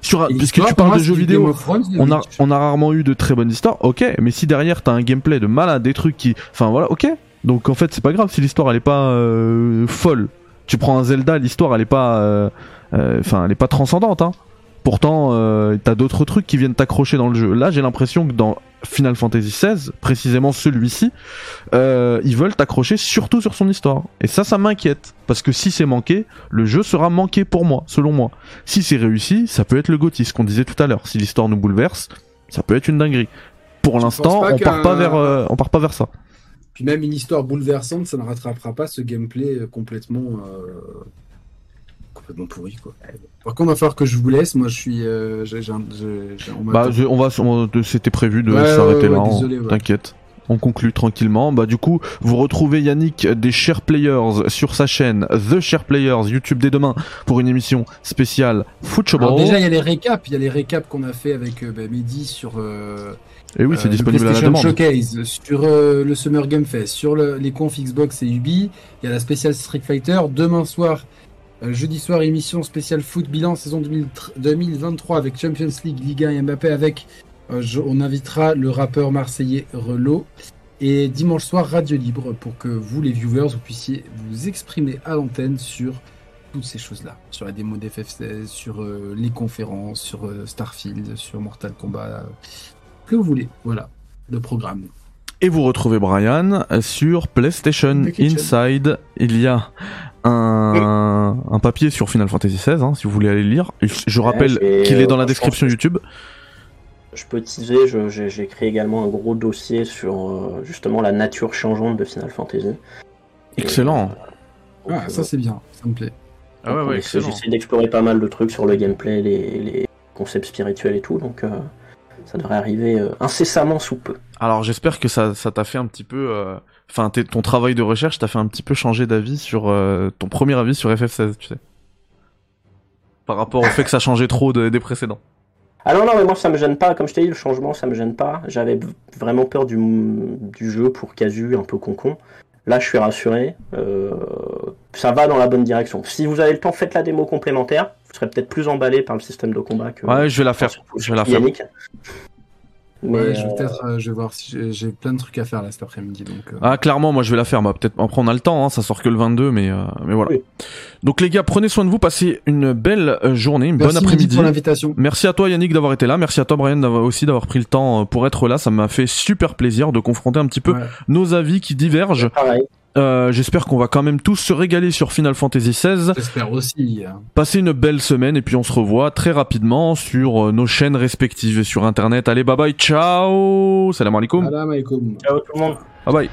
sur puisque tu parles de jeux vidéo, on a on a rarement eu de très bonnes histoires. OK, mais si derrière t'as un gameplay de malade, des trucs qui enfin voilà, OK. Donc en fait, c'est pas grave si l'histoire elle est pas euh, folle. Tu prends un Zelda, l'histoire elle est pas euh, euh, enfin elle est pas transcendante hein. Pourtant, euh, t'as d'autres trucs qui viennent t'accrocher dans le jeu. Là, j'ai l'impression que dans Final Fantasy XVI, précisément celui-ci, euh, ils veulent t'accrocher surtout sur son histoire. Et ça, ça m'inquiète. Parce que si c'est manqué, le jeu sera manqué pour moi, selon moi. Si c'est réussi, ça peut être le Gotti, ce qu'on disait tout à l'heure. Si l'histoire nous bouleverse, ça peut être une dinguerie. Pour l'instant, on part pas vers, euh, on part pas vers ça. Puis même une histoire bouleversante, ça ne rattrapera pas ce gameplay euh, complètement pourri quoi. Par contre, il va falloir que je vous laisse. Moi, je suis. Euh, on, bah, on va. C'était prévu de s'arrêter là. Hein. T'inquiète. On conclut tranquillement. Bah du coup, vous retrouvez Yannick des Share Players sur sa chaîne The Share Players YouTube dès demain pour une émission spéciale Football. déjà, il y a les récaps, il y a les récaps qu'on a fait avec euh, bah, Midi sur. Euh, et oui, c'est disponible à la demande. Showcase, sur le Summer Game Fest, sur les confs Xbox et Ubi. Il y a la spéciale Street Fighter. Demain soir, euh, jeudi soir, émission spéciale foot bilan saison 2023 avec Champions League, Liga et Mbappé avec, euh, on invitera le rappeur marseillais Relo. Et dimanche soir, Radio Libre, pour que vous, les viewers, vous puissiez vous exprimer à l'antenne sur toutes ces choses-là. Sur la démo d'FF16, sur euh, les conférences, sur euh, Starfield, sur Mortal Kombat, euh, que vous voulez. Voilà, le programme. Et vous retrouvez Brian sur PlayStation Inside. Il y a un, un papier sur Final Fantasy XVI, hein, si vous voulez aller lire. Je rappelle qu'il est dans la description YouTube. Je peux teaser, j'ai créé également un gros dossier sur justement la nature changeante de Final Fantasy. Excellent. ah, ça c'est bien, ça me plaît. Ah ouais, J'essaie d'explorer pas mal de trucs sur le gameplay, les, concepts spirituels et tout, donc euh, ça devrait arriver euh, incessamment sous peu. Alors j'espère que ça t'a fait un petit peu, euh, enfin ton travail de recherche t'a fait un petit peu changer d'avis sur ton premier avis sur FF16, tu sais, par rapport au fait que ça changeait trop des précédents. Ah non, non, mais moi ça me gêne pas, comme je t'ai dit, le changement ça me gêne pas. J'avais vraiment peur du, du jeu pour casu, un peu concon. Là, je suis rassuré. Euh, ça va dans la bonne direction. Si vous avez le temps, faites la démo complémentaire. Vous serez peut-être plus emballé par le système de combat que. Ouais, je vais la faire. Je vais la faire. Mais je vais euh, peut-être, euh, je vais voir si j'ai plein de trucs à faire là cet après-midi. Donc, euh. Ah, clairement, moi je vais la faire. Bah, peut-être, après on a le temps, hein, ça sort que le 22, mais, mais voilà. Donc les gars, prenez soin de vous, passez une belle journée, une bonne après-midi. pour l'invitation. Merci à toi Yannick d'avoir été là, merci à toi Brian d'avoir aussi d'avoir pris le temps pour être là. Ça m'a fait super plaisir de confronter un petit peu nos avis qui divergent. Pareil. Euh, j'espère qu'on va quand même tous se régaler sur Final Fantasy XVI. J'espère aussi. Passer une belle semaine et puis on se revoit très rapidement sur euh, nos chaînes respectives et sur internet. Allez, bye bye, ciao Salam alaikum. Salam alaikum. Ciao tout le monde. Bye bye.